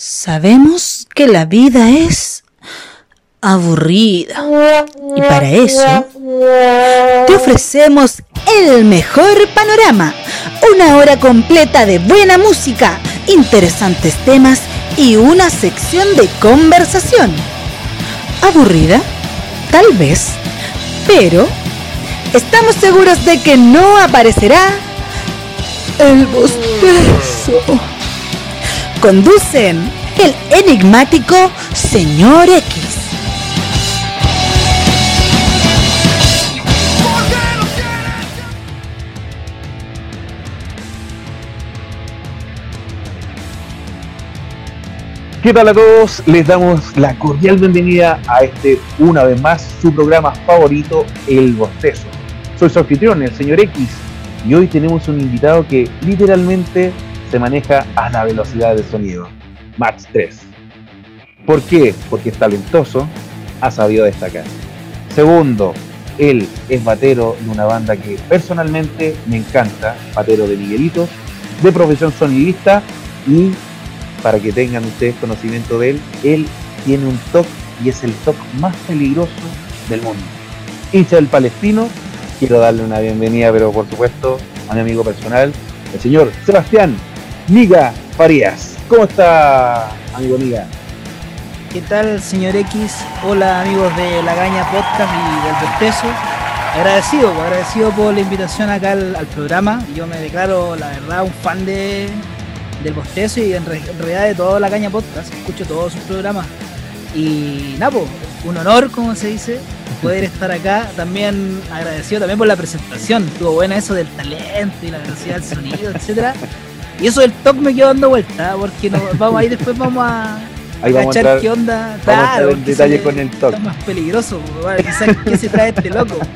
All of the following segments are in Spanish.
Sabemos que la vida es aburrida. Y para eso te ofrecemos el mejor panorama. Una hora completa de buena música, interesantes temas y una sección de conversación. ¿Aburrida? Tal vez. Pero estamos seguros de que no aparecerá el bostezo. Conducen el enigmático Señor X. ¿Qué tal a todos? Les damos la cordial bienvenida a este, una vez más, su programa favorito, El Bostezo. Soy su anfitrión, el señor X, y hoy tenemos un invitado que literalmente se maneja a la velocidad del sonido, Max 3. ¿Por qué? Porque es talentoso, ha sabido destacar. Segundo, él es batero de una banda que personalmente me encanta, batero de Miguelitos, de profesión sonidista y para que tengan ustedes conocimiento de él, él tiene un toque y es el toque más peligroso del mundo. Hincha del Palestino, quiero darle una bienvenida, pero por supuesto a mi amigo personal, el señor Sebastián Niga Farías. ¿Cómo está, amigo Niga? ¿Qué tal, señor X? Hola, amigos de La Gaña Podcast y del Bostezo. Agradecido, pues, agradecido por la invitación acá al, al programa. Yo me declaro, la verdad, un fan de, del Bostezo y en, re- en realidad de toda La Caña Podcast. Escucho todos sus programas. Y nada, pues, un honor, como se dice, poder estar acá. También agradecido también por la presentación. Estuvo buena eso del talento y la velocidad del sonido, etcétera. Y eso del talk me quedó dando vuelta, porque nos, vamos ahí después vamos a, Ahí vamos a cachar entrar, qué onda. Claro, en detalle con el. Está más peligroso, quizás qué se trae este loco.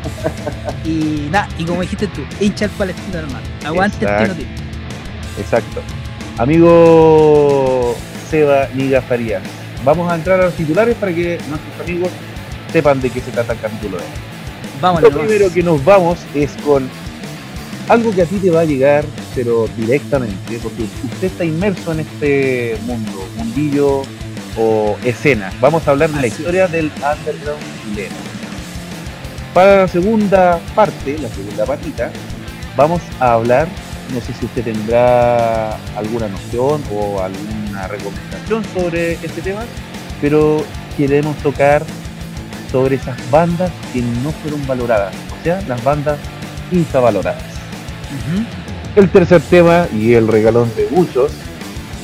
Y nada, y como dijiste tú, hincha el palestino, hermano. Aguante Exacto. tiro. Exacto. Amigo Seba Niga Farías, vamos a entrar a los titulares para que nuestros amigos sepan de qué se trata el capítulo de. Vámonos. Lo primero que nos vamos es con algo que a ti te va a llegar, pero directamente, porque usted está inmerso en este mundo, mundillo o escena. Vamos a hablar de la historia del underground chileno. Para la segunda parte, la segunda patita, vamos a hablar, no sé si usted tendrá alguna noción o alguna recomendación sobre este tema, pero queremos tocar sobre esas bandas que no fueron valoradas, o sea, las bandas infravaloradas. El tercer tema y el regalón de muchos,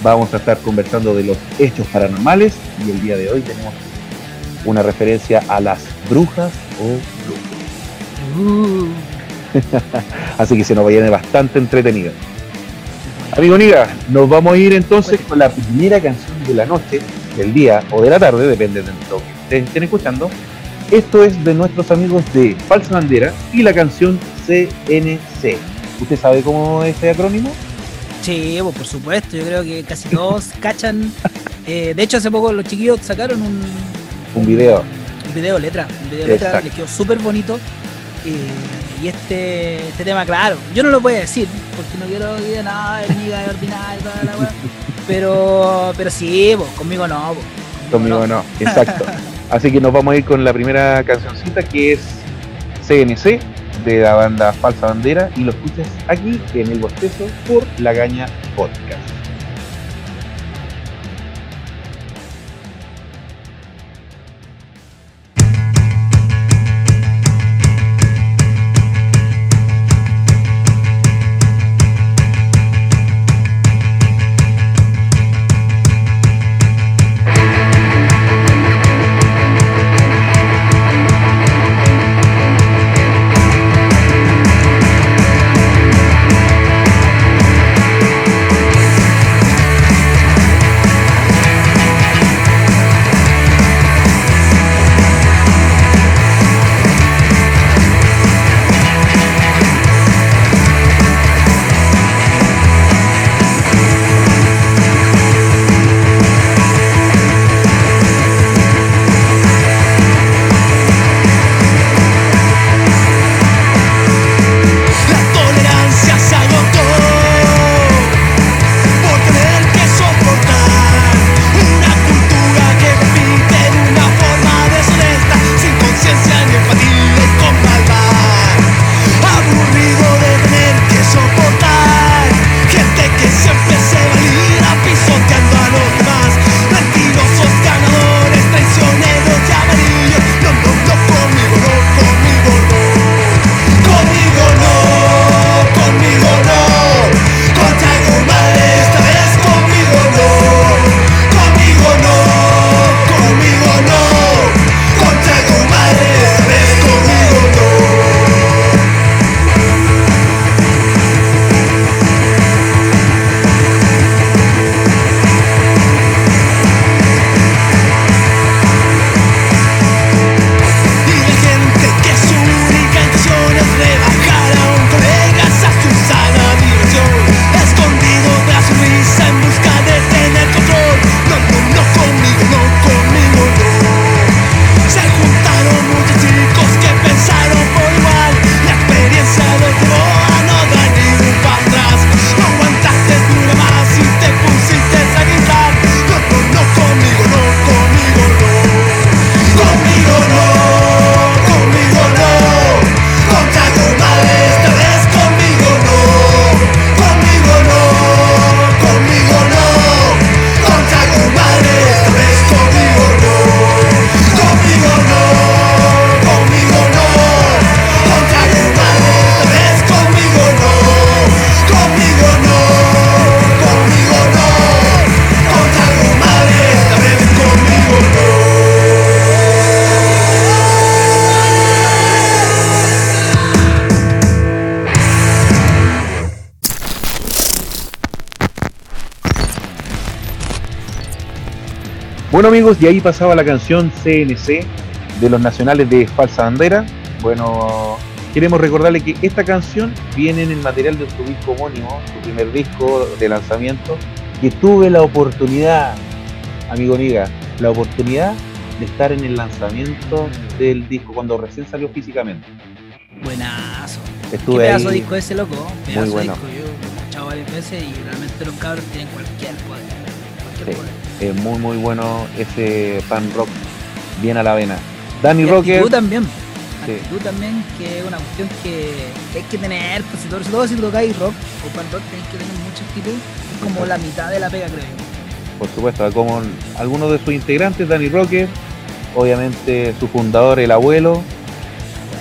vamos a estar conversando de los hechos paranormales y el día de hoy tenemos una referencia a las brujas o brujos. Así que se nos va a llenar bastante entretenido. Amigo Niga, nos vamos a ir entonces con la primera canción de la noche, del día o de la tarde, depende de lo que ustedes estén escuchando. Esto es de nuestros amigos de Falsa Bandera y la canción CNC. ¿Usted sabe cómo es este acrónimo? sí, pues, por supuesto, yo creo que casi todos cachan. Eh, de hecho, hace poco los chiquillos sacaron un, Un video. un video letra, un video letra, Exacto. les quedó súper bonito. Eh, y este, este tema, claro, yo no lo voy a decir, porque no quiero que no, el niga es ordinario, toda la weá". Pero, pero sí, pues, conmigo no, pues, Conmigo no, exacto. Así que nos vamos a ir con la primera cancioncita que es CNC de la banda Falsa Bandera y lo escuchas aquí en el bostezo por La Gaña Podcast. Amigos, y ahí pasaba la canción CNC de los nacionales de Falsa Bandera. Bueno, queremos recordarle que esta canción viene en el material de su disco homónimo, su primer disco de lanzamiento, que tuve la oportunidad, amigo Niga, la oportunidad de estar en el lanzamiento del disco cuando recién salió físicamente. Buenazo. Estuve ¿Qué pedazo ahí. disco ese, loco? Pedazo Muy bueno. disco. Yo lo he escuchado varias veces y realmente los cabros tienen cualquier poder. Cualquier Sí. poder. Es muy muy bueno ese pan rock, bien a la vena. Danny Rocker, actitud también. Sí. Actitud también, que es una cuestión que, hay que tener, pues si todo, sobre todo si tocáis rock o pan rock, tenéis que tener mucha actitud. Es como la mitad de la pega, creo por supuesto, como algunos de sus integrantes, Danny Rocker, obviamente su fundador, el abuelo,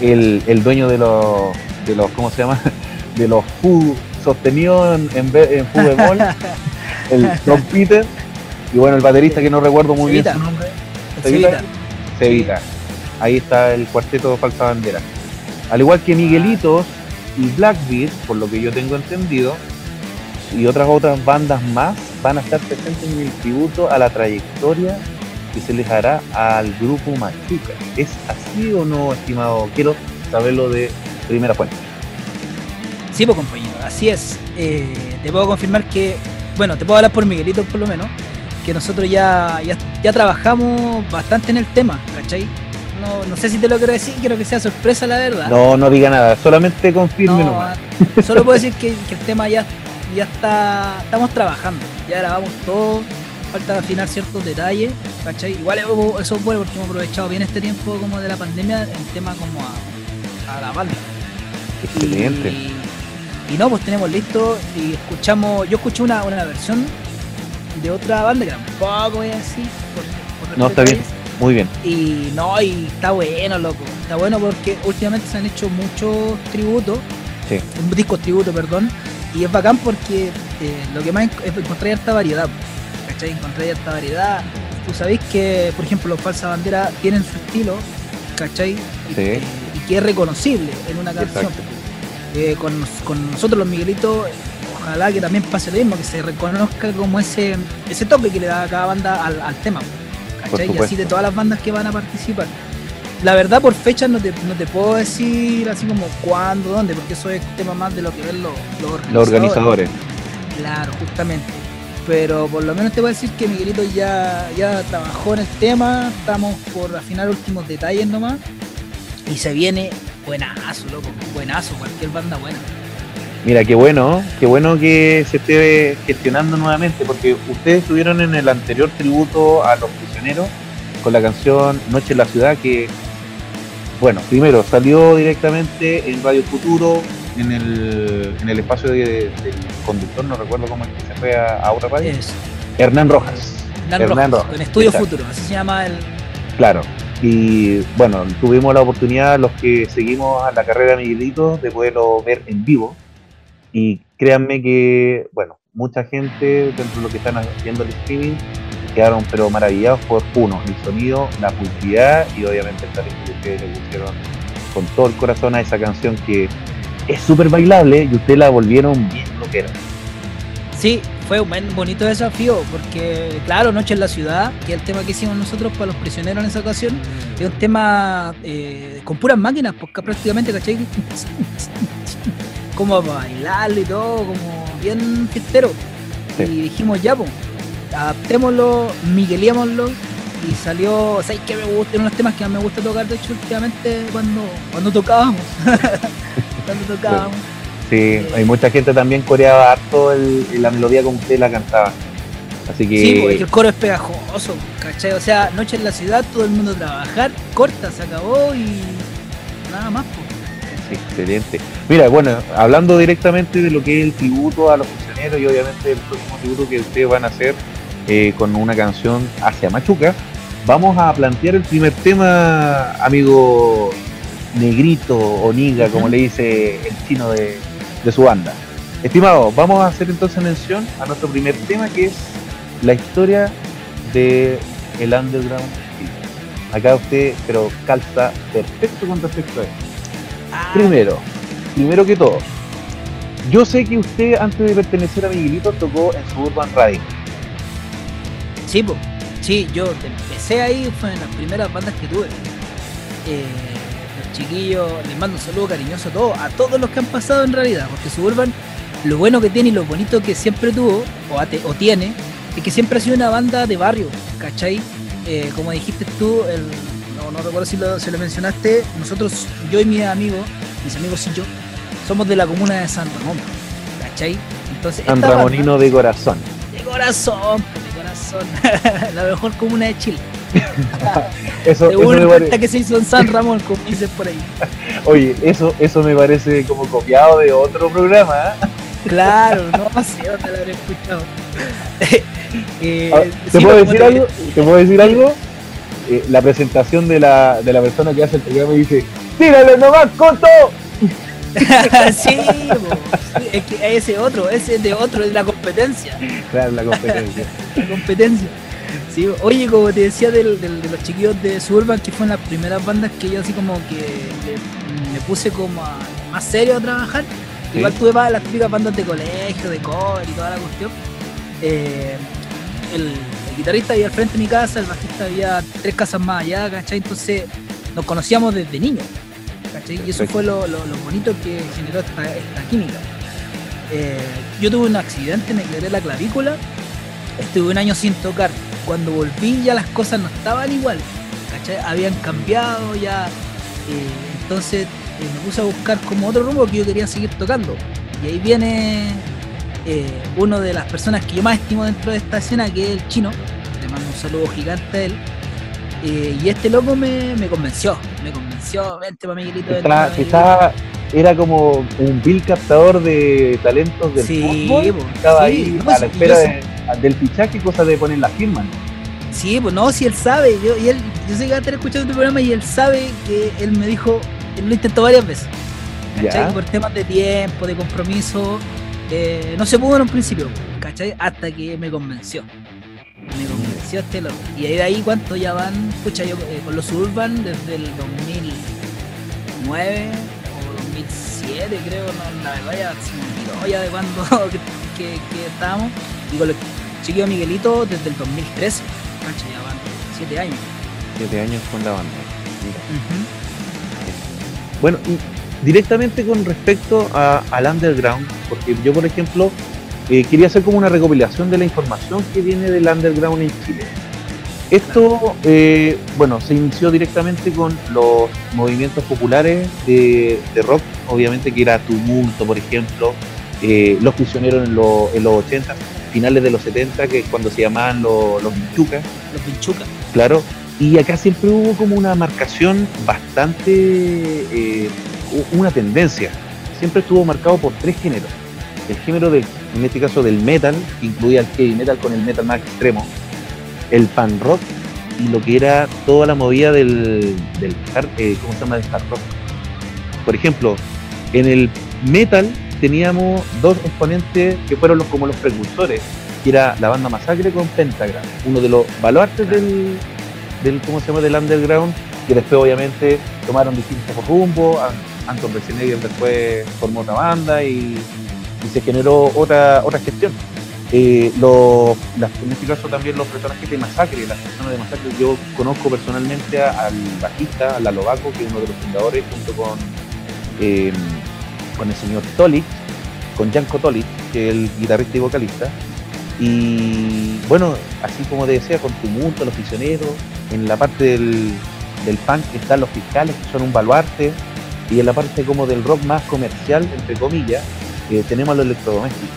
el, el dueño de los, de los, ¿cómo se llama? De los fu sostenidos en, en, en fu bemol, el Tom Peter, y bueno, el baterista que no recuerdo muy Cevita. bien su nombre, Cevita. Cevita. Cevita. Ahí está el cuarteto de Falsa Bandera. Al igual que Miguelitos y Blackbeard, por lo que yo tengo entendido, y otras otras bandas más van a estar presentes en el tributo a la trayectoria que se les hará al grupo Machuca. ¿Es así o no, estimado? Quiero saberlo de primera fuente. Sí, pues compañero, así es. Eh, te puedo confirmar que, bueno, te puedo hablar por Miguelito por lo menos, que nosotros ya, ya, ya trabajamos bastante en el tema, ¿cachai? No, no sé si te lo quiero decir, quiero que sea sorpresa la verdad. No, no diga nada, solamente confirme No, nomás. solo puedo decir que, que el tema ya, ya está, estamos trabajando, ya grabamos todo, falta afinar ciertos detalles, ¿cachai? Igual eso es bueno porque hemos aprovechado bien este tiempo como de la pandemia en tema como a, a la banda. Excelente. Y, y no, pues tenemos listo y escuchamos, yo escuché una, una versión de otra banda que tampoco voy a decir. Por, por No, está bien. Muy bien. Y no, y está bueno, loco. Está bueno porque últimamente se han hecho muchos tributos, Sí. discos tributo, perdón. Y es bacán porque eh, lo que más es encontrar harta variedad. ¿Cachai? Encontrar harta variedad. Tú sabéis que, por ejemplo, los Falsa Bandera tienen su estilo, ¿cachai? Y, Sí. eh, y que es reconocible en una canción. Eh, con, con nosotros los Miguelitos, ojalá que también pase lo mismo, que se reconozca como ese, ese toque que le da cada banda al, al tema. ¿cachai? Y así de todas las bandas que van a participar. La verdad, por fechas no te, no te puedo decir así como cuándo, dónde, porque eso es tema más de lo que ven los, los organizadores. Los organizadores. Claro, justamente. Pero por lo menos te voy a decir que Miguelito ya, ya trabajó en el tema, estamos por afinar últimos detalles nomás. Y se viene buenazo, loco, buenazo, cualquier banda buena. Mira, qué bueno, qué bueno que se esté gestionando nuevamente, porque ustedes estuvieron en el anterior tributo a los prisioneros con la canción Noche en la Ciudad, que, bueno, primero salió directamente en Radio Futuro, en el, en el espacio de- del conductor, no recuerdo cómo es que se fue a, a otra radio, Es Hernán Rojas. Hernán Hernán Rojas, Rojas, en Estudio exacto. Futuro, así se llama el. Claro. Y bueno, tuvimos la oportunidad, los que seguimos a la carrera de Miguelito, de poderlo ver en vivo. Y créanme que, bueno, mucha gente dentro de lo que están haciendo el streaming quedaron pero maravillados por uno, el sonido, la publicidad y obviamente el talento que ustedes le pusieron con todo el corazón a esa canción que es súper bailable y ustedes la volvieron bien lo que era. Sí, fue un bonito desafío, porque claro, Noche en la Ciudad, que es el tema que hicimos nosotros para los prisioneros en esa ocasión, es un tema eh, con puras máquinas, porque prácticamente, ¿cachai? Como para bailarlo y todo, como bien fiestero. Sí. Y dijimos, ya, pues, adaptémoslo, migueliémoslo, y salió, ¿sabes qué me gusta? Uno de los temas que más me gusta tocar, de hecho, últimamente, cuando, cuando tocábamos. cuando tocábamos. Sí, hay mucha gente también coreaba harto el- la melodía como ustedes la cantaban. Así que Sí, porque el coro es pegajoso, ¿cachai? O sea, noche en la ciudad, todo el mundo a trabajar, corta, se acabó y nada más. po. Excelente. Mira, bueno, hablando directamente de lo que es el tributo a los funcionarios y obviamente el próximo tributo que ustedes van a hacer eh, con una canción hacia Machuca, vamos a plantear el primer tema, amigo negrito o niga, como le dice el chino de, de su banda. Estimado, vamos a hacer entonces mención a nuestro primer tema que es la historia de el underground. Acá usted, pero calza perfecto con respecto a esto. Ah, Primero, primero que todo, yo sé que usted antes de pertenecer a Miguelito tocó en Suburban Radio. Sí, po. Sí, yo empecé ahí, fue en las primeras bandas que tuve. Eh, los chiquillos, les mando un saludo cariñoso a todos, a todos los que han pasado en realidad, porque Suburban, lo bueno que tiene y lo bonito que siempre tuvo, o, o tiene, es que siempre ha sido una banda de barrio, ¿cachai? Eh, como dijiste tú, el, no, no, recuerdo si lo, si lo mencionaste, nosotros, yo y mis amigos, mis amigos y yo, somos de la comuna de San Ramón, ¿cachai? Entonces, San Ramonino de corazón. De corazón, de corazón. la mejor comuna de Chile. eso, eso me parece... que se hizo en San Ramón, como dices por ahí. Oye, eso, eso me parece como copiado de otro programa. ¿eh? Claro, no sé, te lo habré escuchado. eh, ah, ¿Te, puedo decir algo? ¿Te puedo decir algo? Eh, la presentación de la, de la persona que hace el programa dice: ¡Tírale nomás, Coto! sí, es que ese otro, ese es de otro, es la competencia. Claro, la competencia. la competencia. Sí, oye, como te decía del, de los chiquillos de Suburban, que fueron las primeras bandas que yo así como que me puse como más serio a trabajar. Igual tuve más las típicas bandas de colegio, de cover y toda la cuestión. Eh, el, guitarrista había al frente de mi casa, el bajista había tres casas más allá, ¿cachai? Entonces nos conocíamos desde niños, ¿cachai? Y eso fue lo, bonito que generó esta, química. Eh, yo tuve un accidente, me quebré la clavícula, estuve un año sin tocar. Cuando volví ya las cosas no estaban igual, ¿cachai? Habían cambiado ya. Eh, entonces me puse a buscar como otro rumbo que yo quería seguir tocando. Y ahí viene eh, uno de las personas que yo más estimo dentro de esta escena, que es el chino. Le mando un saludo gigante a él. Eh, y este loco me, convenció, me convenció, vente para Miguelito. Está, era como un vil captador de talentos del sí, fútbol. estaba ahí a la espera del fichaje, cosa de poner la firma. Sí, pues no, si él sabe, yo, y él, yo sé que va a estar escuchando este programa y él sabe que él me dijo, lo intentó varias veces. ¿Cachai? Por temas de tiempo, de compromiso. Eh, no se pudo en un principio, ¿cachai? Hasta que me convenció. Me convenció este loco. Y ahí de ahí, ¿cuánto ya van? Escucha, yo eh, con los Urban desde el 2009 o 2007, creo, no, la verdad ya se me olvidó ya de cuando que, estábamos. Y con los chiquillos Miguelito desde el 2013, ¿cachai? Ya van 7 años. 7 años con la banda. Bueno, y directamente con respecto al underground, porque yo, por ejemplo, eh, quería hacer como una recopilación de la información que viene del underground en Chile. Esto, eh, bueno, se inició directamente con los movimientos populares de, rock, obviamente que era Tumulto, por ejemplo, eh, Los Prisioneros en, en, los 80, finales de los 70, que es cuando se llamaban los, los Pinchucas. Los Pinchucas. Claro, y acá siempre hubo como una marcación bastante, una tendencia. Siempre estuvo marcado por tres géneros. El género del, en este caso del metal, que incluía el heavy metal con el metal más extremo, el pan rock y lo que era toda la movida del, del hard, eh, ¿cómo se llama? Del hard rock. Por ejemplo, en el metal teníamos dos exponentes que fueron los, como los precursores, que era la banda Masacre con Pentagram, uno de los baluartes del, del, ¿cómo se llama? del underground, que después obviamente tomaron distintos rumbos, Anton Besenegger después formó otra banda y, se generó otra, otra gestión. Eh, en este caso también los personajes de Masacre, las personas de Masacre, yo conozco personalmente al bajista, a Lalo Baco, que es uno de los fundadores, junto con, eh, con el señor Tolik, con Janko Tolik, que es el guitarrista y vocalista. Y bueno, así como te decía, con Tumulto, Los Prisioneros, en la parte del, del punk están los fiscales, que son un baluarte, y en la parte como del rock más comercial, entre comillas, eh, tenemos los electrodomésticos.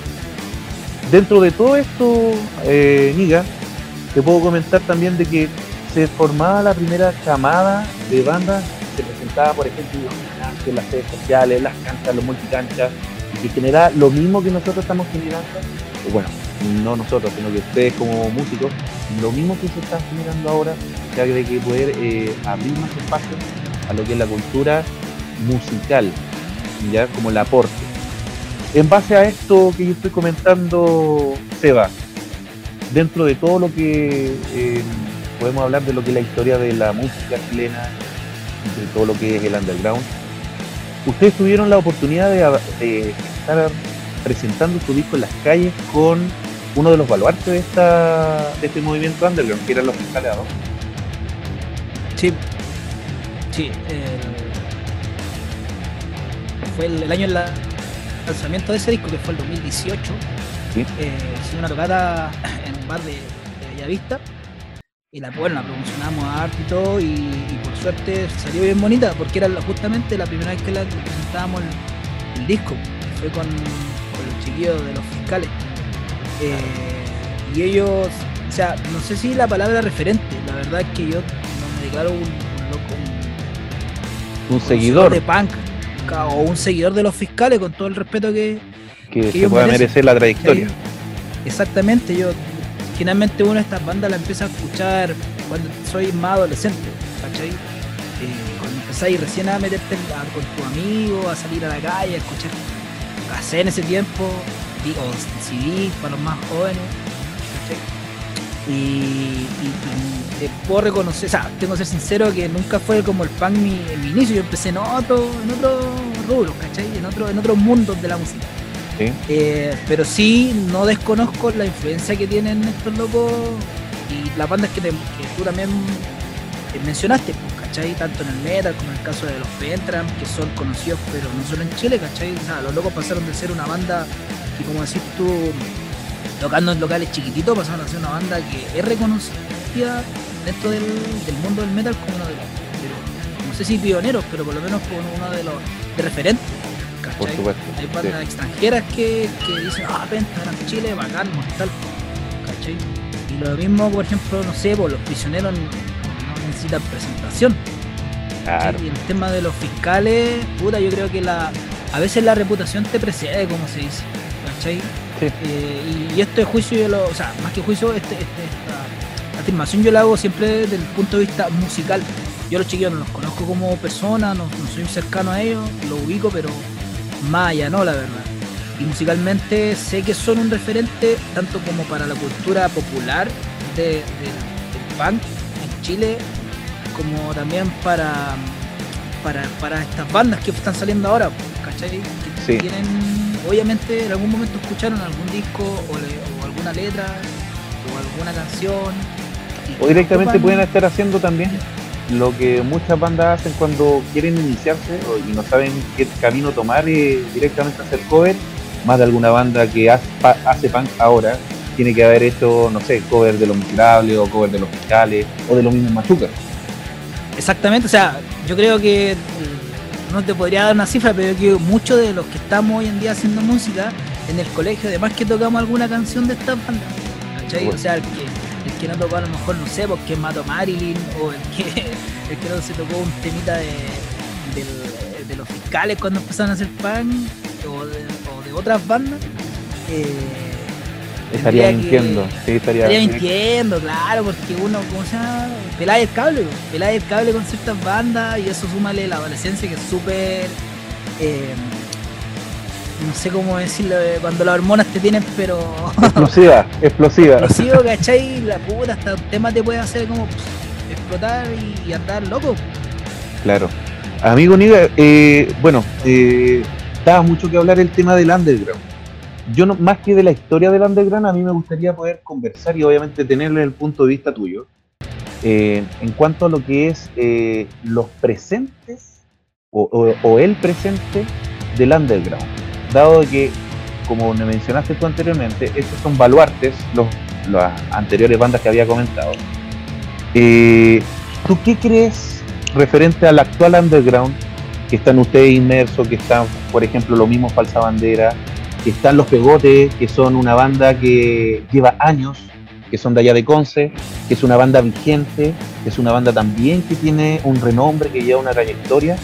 Dentro de todo esto, eh, Niga, te puedo comentar también de que se formaba la primera camada de bandas, se presentaba, por ejemplo, en las redes sociales, las canchas, los multicanchas, y que genera lo mismo que nosotros estamos generando, bueno, no nosotros, sino que ustedes como músicos, lo mismo que se está generando ahora, que hay que poder eh, abrir más espacio a lo que es la cultura musical, ya como el aporte. En base a esto que yo estoy comentando, Seba, dentro de todo lo que eh, podemos hablar de lo que es la historia de la música chilena, de todo lo que es el underground, ustedes tuvieron la oportunidad de, de estar presentando su disco en las calles con uno de los baluartes de, esta, de este movimiento underground, que eran los fiscales Sí, sí. Fue el, año del lanzamiento de ese disco, que fue el 2018. Sí. Eh, una tocada en un bar de, de Bellavista y la, bueno, la promocionamos a arte y todo y, por suerte salió bien bonita porque era justamente la primera vez que la presentábamos el, disco fue con, los chiquillos de los fiscales eh, y ellos o sea no sé si la palabra referente la verdad es que yo no me declaro un, loco un, seguidor de punk o un seguidor de los fiscales con todo el respeto que que, se pueda merecer la trayectoria. Exactamente yo finalmente uno de estas bandas la empieza a escuchar cuando soy más adolescente, ¿cachai? Eh, cuando empezáis recién a meterte con tu amigo, a salir a la calle, a escuchar hacer en ese tiempo, o CD para los más jóvenes, Y, te puedo reconocer, o sea, tengo que ser sincero que nunca fue como el punk mi, en mi inicio, yo empecé en otro, en otro rubro, ¿cachai? En otro, en otros mundos de la música. Eh, pero sí, no desconozco la influencia que tienen estos locos y las bandas que, tú también mencionaste, pues, ¿cachai? Tanto en el metal como en el caso de los Pentram, que son conocidos, pero no solo en Chile, ¿cachai? O sea, los locos pasaron de ser una banda que, como decís tú, tocando en locales chiquititos, pasaron a ser una banda que es reconocida dentro del, mundo del metal como uno de los, no sé si pioneros, pero por lo menos como uno de los de referentes. Hay bandas extranjeras que, que, dicen, ah, Penta, en Chile, bacán, mortal, ¿cachai? Y lo mismo, por ejemplo, no sé, por los prisioneros no necesitan presentación. Y el tema de los fiscales, puta, yo creo que la a veces la reputación te precede, como se dice, ¿cachai? Eh, y, esto es juicio, yo lo, o sea, más que juicio, este, este, esta afirmación yo la hago siempre desde el punto de vista musical. Yo a los chiquillos no los conozco como personas, no, no soy cercano a ellos, lo ubico, pero maya, ¿no? La verdad. Y musicalmente sé que son un referente tanto como para la cultura popular de, del punk en Chile, como también para, para, estas bandas que están saliendo ahora, ¿cachai? Que tienen, obviamente en algún momento escucharon algún disco o, alguna letra o alguna canción. O directamente pueden estar haciendo también lo que muchas bandas hacen cuando quieren iniciarse y no saben qué camino tomar y directamente hacer cover, más de alguna banda que hace punk ahora tiene que haber hecho, no sé, cover de los miserables o cover de los fiscales o de los mismos machucas. Exactamente, o sea, yo creo que no te podría dar una cifra, pero que muchos de los que estamos hoy en día haciendo música en el colegio, además que tocamos alguna canción de estas bandas, ¿cachai? O sea, el que el que no tocó a lo mejor, no sé, porque mató Marilyn, o el que, el que no se tocó un temita de, de, los fiscales cuando empezaron a hacer pan, o de, otras bandas. Eh, estaría mintiendo, sí, estaría, estaría mintiendo, claro, porque uno, ¿cómo se llama? Peláis el cable, peláis el cable con ciertas bandas y eso súmale la adolescencia que es súper. Eh, no sé cómo decirlo, cuando las hormonas te tienen, pero. Explosiva, explosiva. Explosivo, ¿cachai? La puta, hasta un tema te puede hacer como explotar y, andar loco. Claro. Amigo Niga, eh, bueno, eh, daba mucho que hablar el tema del underground. Yo no, más que de la historia del underground, a mí me gustaría poder conversar y obviamente tenerle el punto de vista tuyo. Eh, en cuanto a lo que es eh, los presentes o el presente del underground dado que, como me mencionaste tú anteriormente, estos son baluartes, los, las anteriores bandas que había comentado. Eh, ¿Tú qué crees referente al actual underground que están ustedes inmersos, que están, por ejemplo, los mismos Falsa Bandera, que están Los Pegotes, que son una banda que lleva años, que son de allá de Conce, que es una banda vigente, que es una banda también que tiene un renombre, que lleva una trayectoria,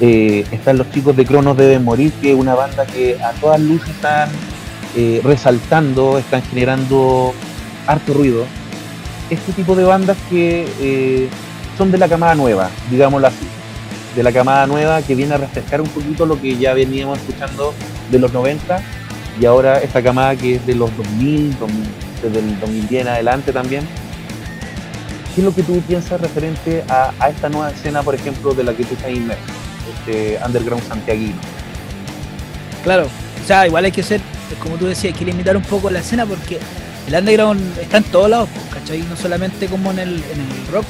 eh, están los chicos de Cronos Deben Morir, que es una banda que a todas luces están eh, resaltando, están generando harto ruido. Este tipo de bandas que eh, son de la camada nueva, digámoslo así. De la camada nueva que viene a refrescar un poquito lo que ya veníamos escuchando de los 90 y ahora esta camada que es de los 2000, desde el 2010 en adelante también. ¿Qué es lo que tú piensas referente a, a esta nueva escena, por ejemplo, de la que tú estás inmerso? este underground santiaguino. Claro, o sea, igual hay que ser como tú decías, hay que limitar un poco la escena porque el underground está en todos lados, ¿cachai? No solamente como en el, en el rock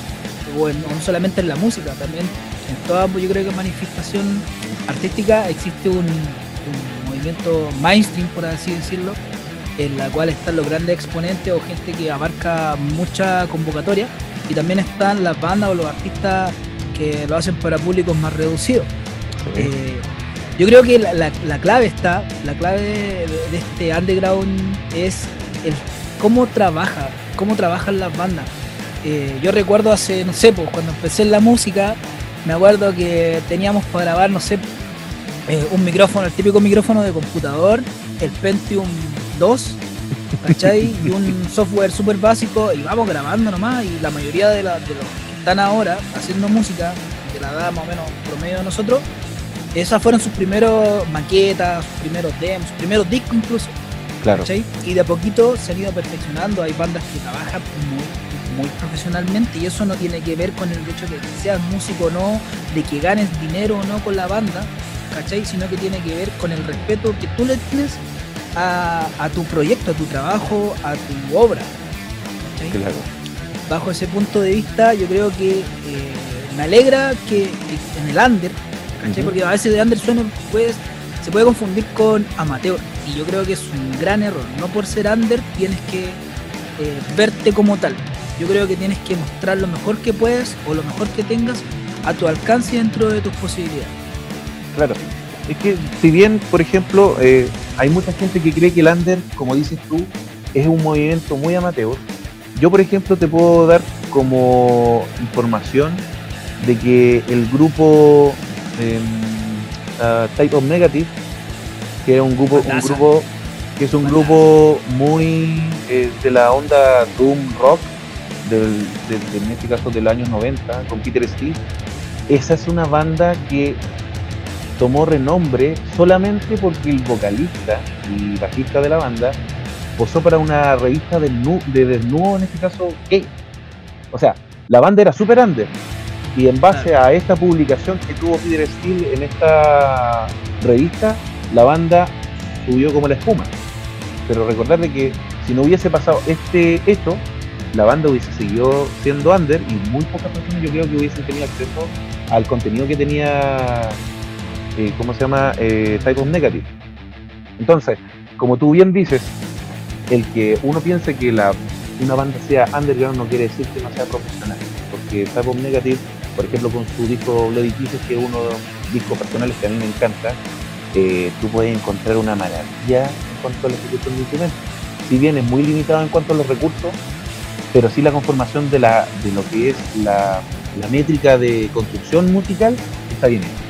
o, no solamente en la música, también en toda, yo creo que manifestación artística existe un movimiento mainstream, por así decirlo, en la cual están los grandes exponentes o gente que abarca mucha convocatoria y también están las bandas o los artistas que lo hacen para públicos más reducidos. Eh, yo creo que la, clave está, la clave de, este underground es el cómo trabaja, cómo trabajan las bandas. Eh, yo recuerdo hace, no sé, pues cuando empecé en la música, me acuerdo que teníamos para grabar, no sé, eh, un micrófono, el típico micrófono de computador, el Pentium 2, ¿cachai? y un software súper básico, y vamos grabando nomás, y la mayoría de, los que están ahora haciendo música, de la edad más o menos promedio de nosotros, esas fueron sus primeros maquetas, sus primeros demos, sus primeros discos incluso. Claro. ¿cachai? Y de a poquito se han ido perfeccionando, hay bandas que trabajan muy, muy profesionalmente y eso no tiene que ver con el hecho de que seas músico o no, de que ganes dinero o no con la banda, ¿cachai? Sino que tiene que ver con el respeto que tú le tienes a, tu proyecto, a tu trabajo, a tu obra. Claro. Bajo ese punto de vista, yo creo que eh, me alegra que, en el under, porque a veces de under suena, pues, se puede confundir con amateur. Y yo creo que es un gran error. No por ser under tienes que eh, verte como tal. Yo creo que tienes que mostrar lo mejor que puedes o lo mejor que tengas a tu alcance dentro de tus posibilidades. Claro. Es que si bien, por ejemplo, eh, hay mucha gente que cree que el under, como dices tú, es un movimiento muy amateur. Yo, por ejemplo, te puedo dar como información de que el grupo em, uh, Type of Negative, que es un grupo, un grupo que es un grupo muy eh, de la onda doom rock, del, en este caso del año 90, con Peter Steele. Esa es una banda que tomó renombre solamente porque el vocalista y bajista de la banda posó para una revista de, de desnudo, en este caso gay. O sea, la banda era super under. Y en base a esta publicación que tuvo Peter Steele en esta revista, la banda subió como la espuma. Pero recordar que si no hubiese pasado este esto, la banda hubiese seguido siendo under y muy pocas personas yo creo que hubiesen tenido acceso al contenido que tenía eh, ¿cómo se llama? Eh, Type of Negative. Entonces, como tú bien dices, el que uno piense que la, una banda sea underground no quiere decir que no sea profesional, porque Type of Negative, por ejemplo, con su disco Bloody Kisses, que es uno de los discos personales que a mí me encanta, eh, tú puedes encontrar una maravilla en cuanto a la ejecución de instrumentos. Si bien es muy limitado en cuanto a los recursos, pero sí la conformación de, la, de lo que es la, la métrica de construcción musical está bien hecha.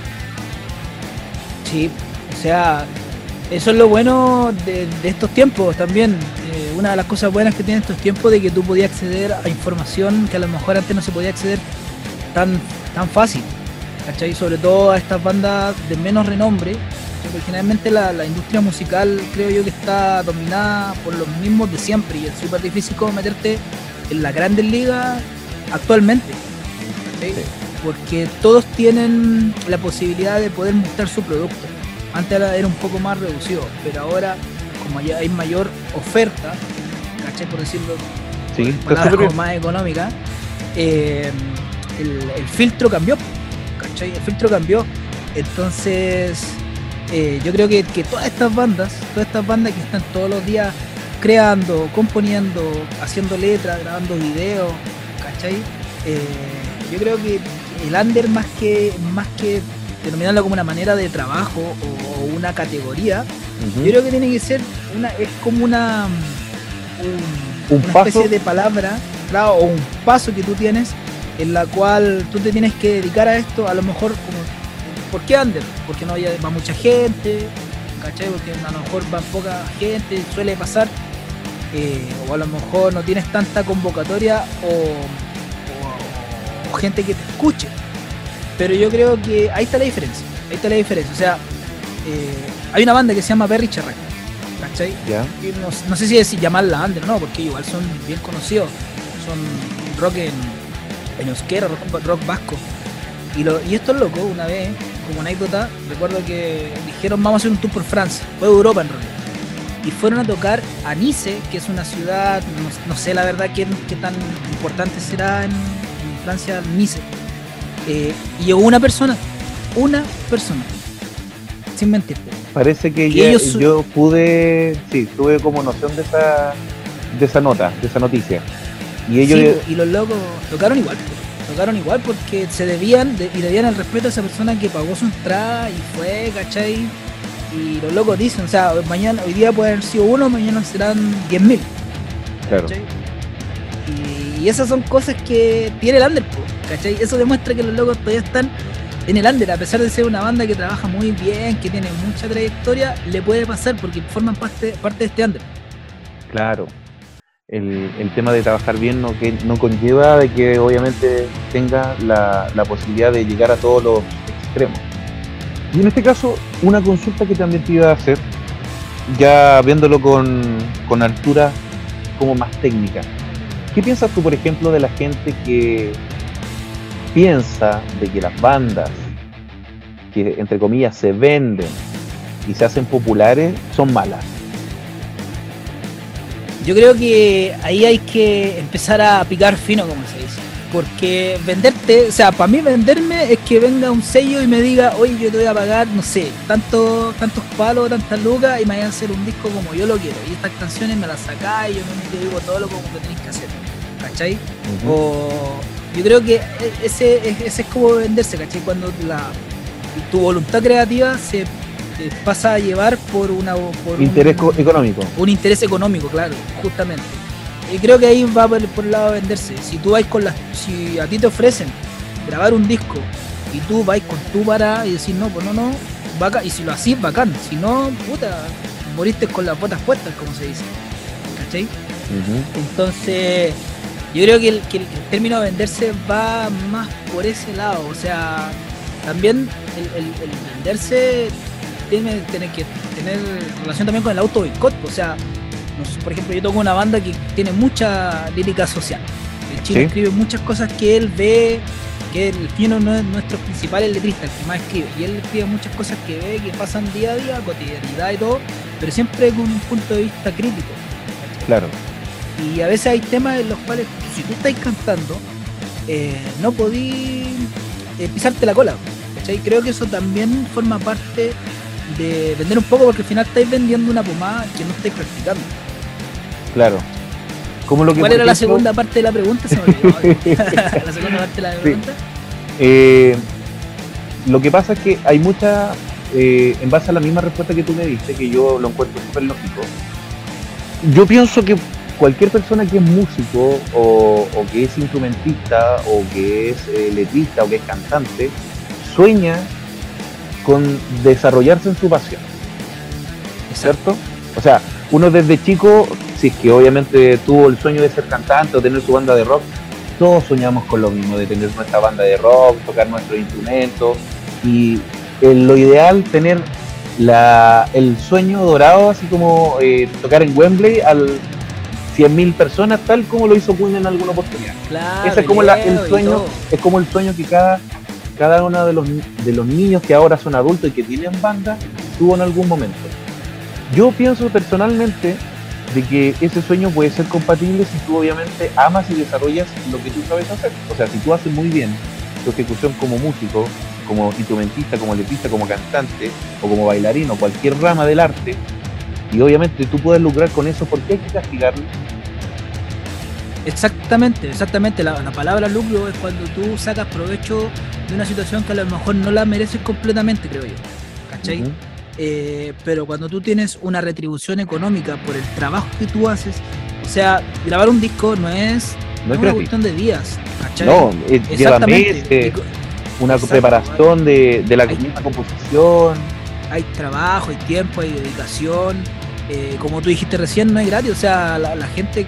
Sí, o sea, eso es lo bueno de, estos tiempos también. Eh, una de las cosas buenas que tienen estos tiempos de que tú podías acceder a información que a lo mejor antes no se podía acceder tan, tan fácil. ¿Cachai? Sobre todo a estas bandas de menos renombre. Porque generalmente la, industria musical creo yo que está dominada por los mismos de siempre y es súper difícil como meterte en la grandes ligas actualmente porque todos tienen la posibilidad de poder mostrar su producto. Antes era un poco más reducido, pero ahora, como ya hay mayor oferta, ¿cachai? Por decirlo sí, más económica, eh, el, filtro cambió, ¿cachai? El filtro cambió. Entonces, eh, yo creo que, todas estas bandas, todas estas bandas que están todos los días creando, componiendo, haciendo letras, grabando videos, ¿cachai? Eh, yo creo que el under más que más que denominarlo como una manera de trabajo o, una categoría, yo creo que tiene que ser una es como una un, una especie de palabra, claro, o un paso que tú tienes en la cual tú te tienes que dedicar a esto, a lo mejor como ¿por qué under? Porque no va mucha gente, ¿cachai? Porque a lo mejor va poca gente, suele pasar, eh, o a lo mejor no tienes tanta convocatoria o gente que te escuche. Pero yo creo que ahí está la diferencia. Ahí está la diferencia. O sea, eh, hay una banda que se llama Berry Cherry. ¿Cachai? No, sé si decir llamarla under no, porque igual son bien conocidos. Son rock en, en euskera, rock, vasco. Y, lo, y esto es loco, una vez, como anécdota, recuerdo que dijeron vamos a hacer un tour por Francia. Fue Europa en realidad. y fueron a tocar a Nice, que es una ciudad, no, sé la verdad qué, qué, tan importante será en, Francia, Nice. Eh, y llegó una persona, una persona, sin mentir. Parece que yo pude, sí, tuve como noción de esa, de esa nota, de esa noticia. Y ellos... y los locos tocaron igual tocaron igual porque se debían y debían el respeto a esa persona que pagó su entrada y fue, ¿cachai? Y los locos dicen, o sea, mañana, hoy día puede haber sido uno, mañana serán 10.000. Claro. Y, esas son cosas que tiene el under, ¿cachai? Eso demuestra que los locos todavía están en el under, a pesar de ser una banda que trabaja muy bien, que tiene mucha trayectoria, le puede pasar porque forman parte, parte de este under. Claro, el, tema de trabajar bien no, que, no conlleva de que obviamente tenga la, posibilidad de llegar a todos los extremos. Y en este caso, una consulta que también te iba a hacer, ya viéndolo con, con altura como más técnica. ¿Qué piensas tú, por ejemplo, de la gente que piensa de que las bandas que, entre comillas, se venden y se hacen populares son malas? Yo creo que ahí hay que empezar a picar fino, como se dice. Porque venderte, o sea, para mí venderme es que venga un sello y me diga, oye, yo te voy a pagar, no sé, tanto, tantos palos, tantas lucas y me vayan a hacer un disco como yo lo quiero. Y estas canciones me las sacáis y yo me digo todo lo como que tenéis que hacer. ¿Cachai? O yo creo que ese, ese es como venderse, ¿cachai? Cuando la, tu voluntad creativa se pasa a llevar por una por interés económico. Un interés económico, claro, justamente. Y creo que ahí va por, el lado de venderse. Si tú vais con las, si a ti te ofrecen grabar un disco y tú vais con tu para y decir no, pues no, no, vaca, y si lo haces, bacán. Si no, puta, moriste con las botas puestas, como se dice. ¿Cachai? Entonces, yo creo que el, que el, término de venderse va más por ese lado. O sea, también el, el venderse tiene, tiene que tener relación también con el auto boicot. O sea, por ejemplo, yo toco una banda que tiene mucha lírica social. El chino escribe muchas cosas que él ve, que el chino no es nuestro principal letrista, el que más escribe. Y él escribe muchas cosas que ve, que pasan día a día, cotidianidad y todo, pero siempre con un punto de vista crítico. Claro. Y a veces hay temas en los cuales, si tú estás cantando, eh, no podí eh, pisarte la cola. Creo que eso también forma parte de vender un poco porque al final estáis vendiendo una pomada que no estáis practicando. Claro. Como lo que, ¿Cuál era la segunda parte de la pregunta? Se me la segunda parte de la pregunta. Eh, lo que pasa es que hay mucha, en base a la misma respuesta que tú me diste, que yo lo encuentro súper lógico, yo pienso que cualquier persona que es músico o, que es instrumentista o que es eh, letrista o que es cantante, sueña con desarrollarse en su pasión. ¿Cierto? O sea, uno desde chico, si es que obviamente tuvo el sueño de ser cantante o tener su banda de rock, todos soñamos con lo mismo, de tener nuestra banda de rock, tocar nuestro instrumento y lo ideal tener la, el sueño dorado, así como eh, tocar en Wembley al 100.000 personas, tal como lo hizo Queen en alguna oportunidad. Ese es como el sueño, es como el sueño que cada cada uno de los, de los niños que ahora son adultos y que tienen banda tuvo en algún momento. Yo pienso personalmente de que ese sueño puede ser compatible si tú obviamente amas y desarrollas lo que tú sabes hacer. O sea, si tú haces muy bien tu ejecución como músico, como instrumentista, como letrista, como cantante o como bailarín o cualquier rama del arte, y obviamente tú puedes lucrar con eso, ¿por qué hay que castigarlo? Exactamente, exactamente. La, palabra lucro es cuando tú sacas provecho de una situación que a lo mejor no la mereces completamente, creo yo. ¿Cachai? Eh, pero cuando tú tienes una retribución económica por el trabajo que tú haces, o sea, grabar un disco no es, una cuestión de días. ¿cachai? No, lleva meses, una preparación de, la misma composición. Hay trabajo, hay tiempo, hay dedicación. Eh, como tú dijiste recién, no es gratis. O sea, la, la gente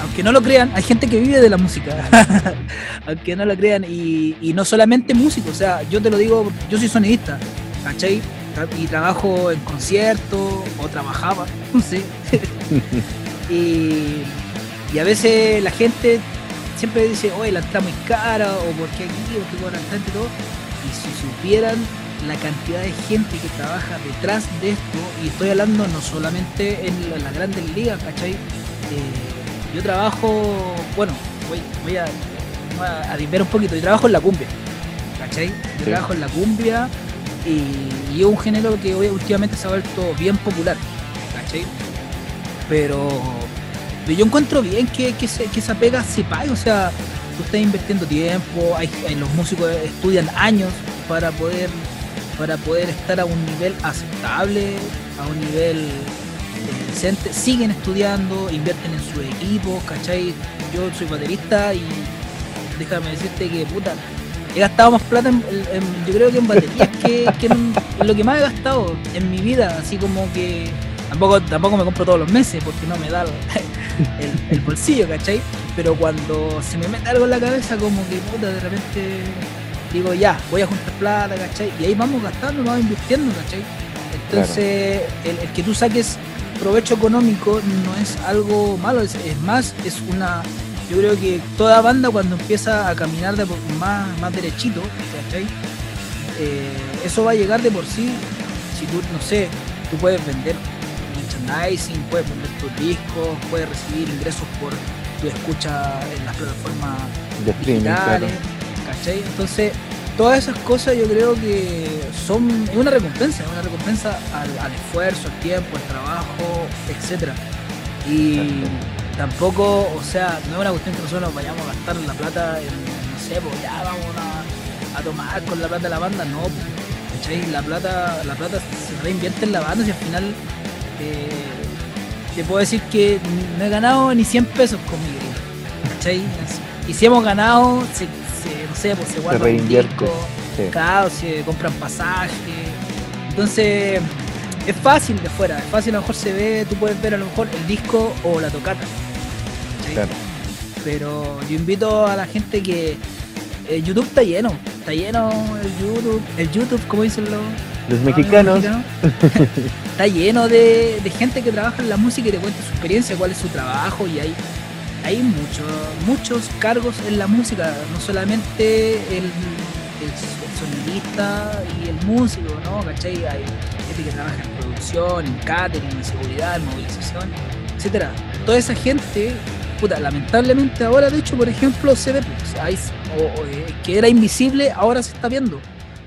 aunque no lo crean, hay gente que vive de la música. aunque no lo crean, y, no solamente músicos, o sea, yo te lo digo, yo soy sonidista, ¿cachai? Y trabajo en conciertos, o trabajaba, no sé. y, a veces la gente siempre dice, oye, la está muy cara, o porque aquí, o que cantante y todo. Y si supieran la cantidad de gente que trabaja detrás de esto, y estoy hablando no solamente en las grandes ligas, ¿cachai? Eh, yo trabajo, bueno, voy, voy a, voy un poquito, yo trabajo en la cumbia, ¿cachai? Yo trabajo en la cumbia y, es un género que hoy últimamente se ha vuelto bien popular, ¿cachai? Pero, yo encuentro bien que, que, esa pega se pague, o sea, tú estás invirtiendo tiempo, hay, los músicos estudian años para poder para poder estar a un nivel aceptable, a un nivel eh, decente, siguen estudiando, invierten en su equipo, ¿cachai? Yo soy baterista y déjame decirte que puta, he gastado más plata en, yo creo que en baterías que, en, lo que más he gastado en mi vida, así como que tampoco, tampoco me compro todos los meses porque no me da el, el bolsillo, ¿cachai? Pero cuando se me mete algo en la cabeza como que puta de repente digo, ya, voy a juntar plata, ¿cachai? Y ahí vamos gastando, vamos invirtiendo, ¿cachai? Entonces, el, que tú saques provecho económico no es algo malo, es, más, es una. Yo creo que toda banda cuando empieza a caminar de más, más derechito, ¿cachai? Eh, eso va a llegar de por sí. Si tú, no sé, tú puedes vender merchandising, puedes vender tus discos, puedes recibir ingresos por tu escucha en las plataformas de digitales. Entonces, todas esas cosas yo creo que son una recompensa, una recompensa al, esfuerzo, al tiempo, al trabajo, etcétera. Y tampoco, o sea, no es una cuestión que nosotros vayamos a gastar la plata en, no sé, pues ya vamos a, tomar con la plata de la banda, no, ¿cachai? La plata, la plata se reinvierte en la banda y al final eh, te puedo decir que no he ganado ni 100 pesos conmigo, ¿cachai? Y si hemos ganado, se, sé, pues se guardan un disco, se compran pasajes. Entonces, es fácil de fuera, es fácil, a lo mejor se ve, tú puedes ver a lo mejor el disco o la tocata. Pero yo invito a la gente que el YouTube está lleno, está lleno el YouTube, el YouTube, como dicen los, los mexicanos. está lleno de, de, gente que trabaja en la música y te cuenta su experiencia, cuál es su trabajo y hay hay muchos muchos cargos en la música, no solamente el, el, sonidista y el músico, ¿no? ¿Cachai? Hay gente que trabaja en producción, en catering, en seguridad, en movilización, etcétera. Toda esa gente, puta, lamentablemente ahora, de hecho, por ejemplo, se ve, pues, eh, que era invisible, ahora se está viendo.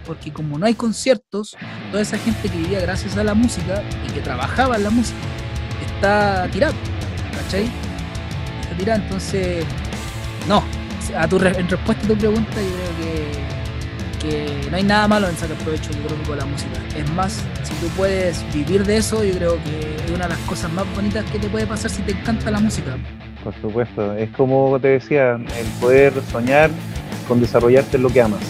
Porque como no hay conciertos, toda esa gente que vivía gracias a la música y que trabajaba en la música, está tirado, ¿cachai? Entonces, no. A tu en respuesta a tu pregunta, yo creo que, no hay nada malo en sacar provecho económico de la música. Es más, si tú puedes vivir de eso, yo creo que es una de las cosas más bonitas que te puede pasar si te encanta la música. Por supuesto, es como te decía, el poder soñar con desarrollarte en lo que amas.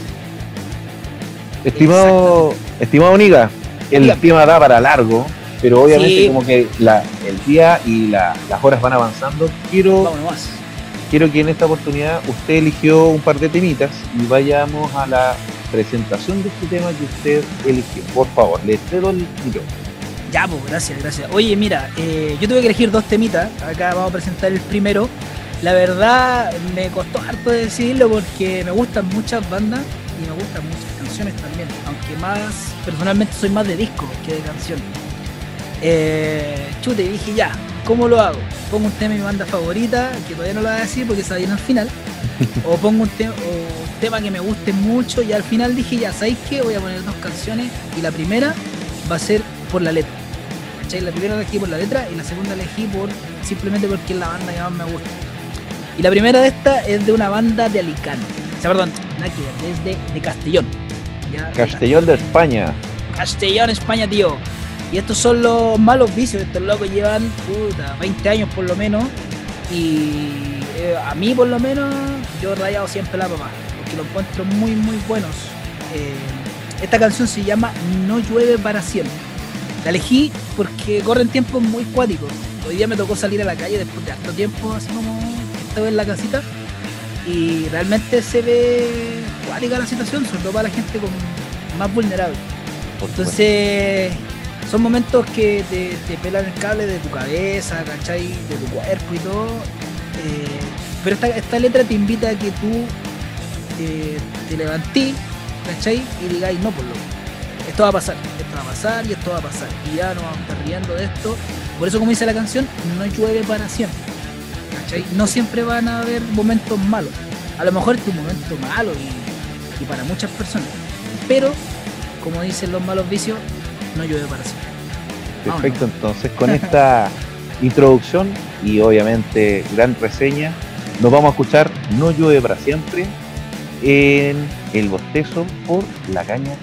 Estimado, estimado Niga, el tema da para largo, pero obviamente como que la, el día y las horas van avanzando, quiero, quiero que en esta oportunidad usted eligió un par de temitas y vayamos a la presentación de este tema que usted eligió. Por favor, le cedo el micrófono. Ya, pues, gracias, gracias. Oye, mira, eh, yo tuve que elegir dos temitas. Acá vamos a presentar el primero. La verdad, me costó harto decidirlo porque me gustan muchas bandas y me gustan muchas canciones también. Aunque más, personalmente, soy más de disco que de canción. Eh, chute, dije ya, ¿cómo lo hago? Pongo un tema de mi banda favorita, que todavía no lo voy a decir porque se va a ir al final. o pongo un, tema que me guste mucho y al final dije ya, ¿sabéis qué? Voy a poner dos canciones y la primera va a ser por la letra. La primera la elegí por la letra y la segunda la elegí por simplemente porque es la banda que más me gusta. Y la primera de esta es de una banda de Alicante. O sea, perdón, es de, de Castellón. Castellón de España. Castellón, España, tío. Y estos son los malos vicios, estos locos llevan puta, 20 años por lo menos. Y eh, a mí por lo menos yo he rayado siempre la papá, porque lo encuentro muy muy buenos. Eh, esta canción se llama No llueve para siempre. La elegí porque corren tiempos muy cuáticos. Hoy día me tocó salir a la calle después de harto tiempo, así como estaba en la casita. Y realmente se ve cuática la situación, sobre todo para la gente con, más vulnerable. Entonces, son momentos que te, pelan el cable de tu cabeza, ¿cachai? De tu cuerpo y todo. Eh, pero esta, letra te invita a que tú eh, te levantís, ¿cachai? Y digáis, no, por lo esto va a pasar, esto va a pasar y esto va a pasar. Y ya nos vamos a estar riendo de esto. Por eso, como dice la canción, no llueve para siempre. ¿cachai? No siempre van a haber momentos malos. A lo mejor es un momento malo y, y para muchas personas. Pero, como dicen los malos vicios, no llueve para siempre. Perfecto, entonces con esta introducción y obviamente gran reseña, nos vamos a escuchar No llueve para siempre en el bostezo por la caña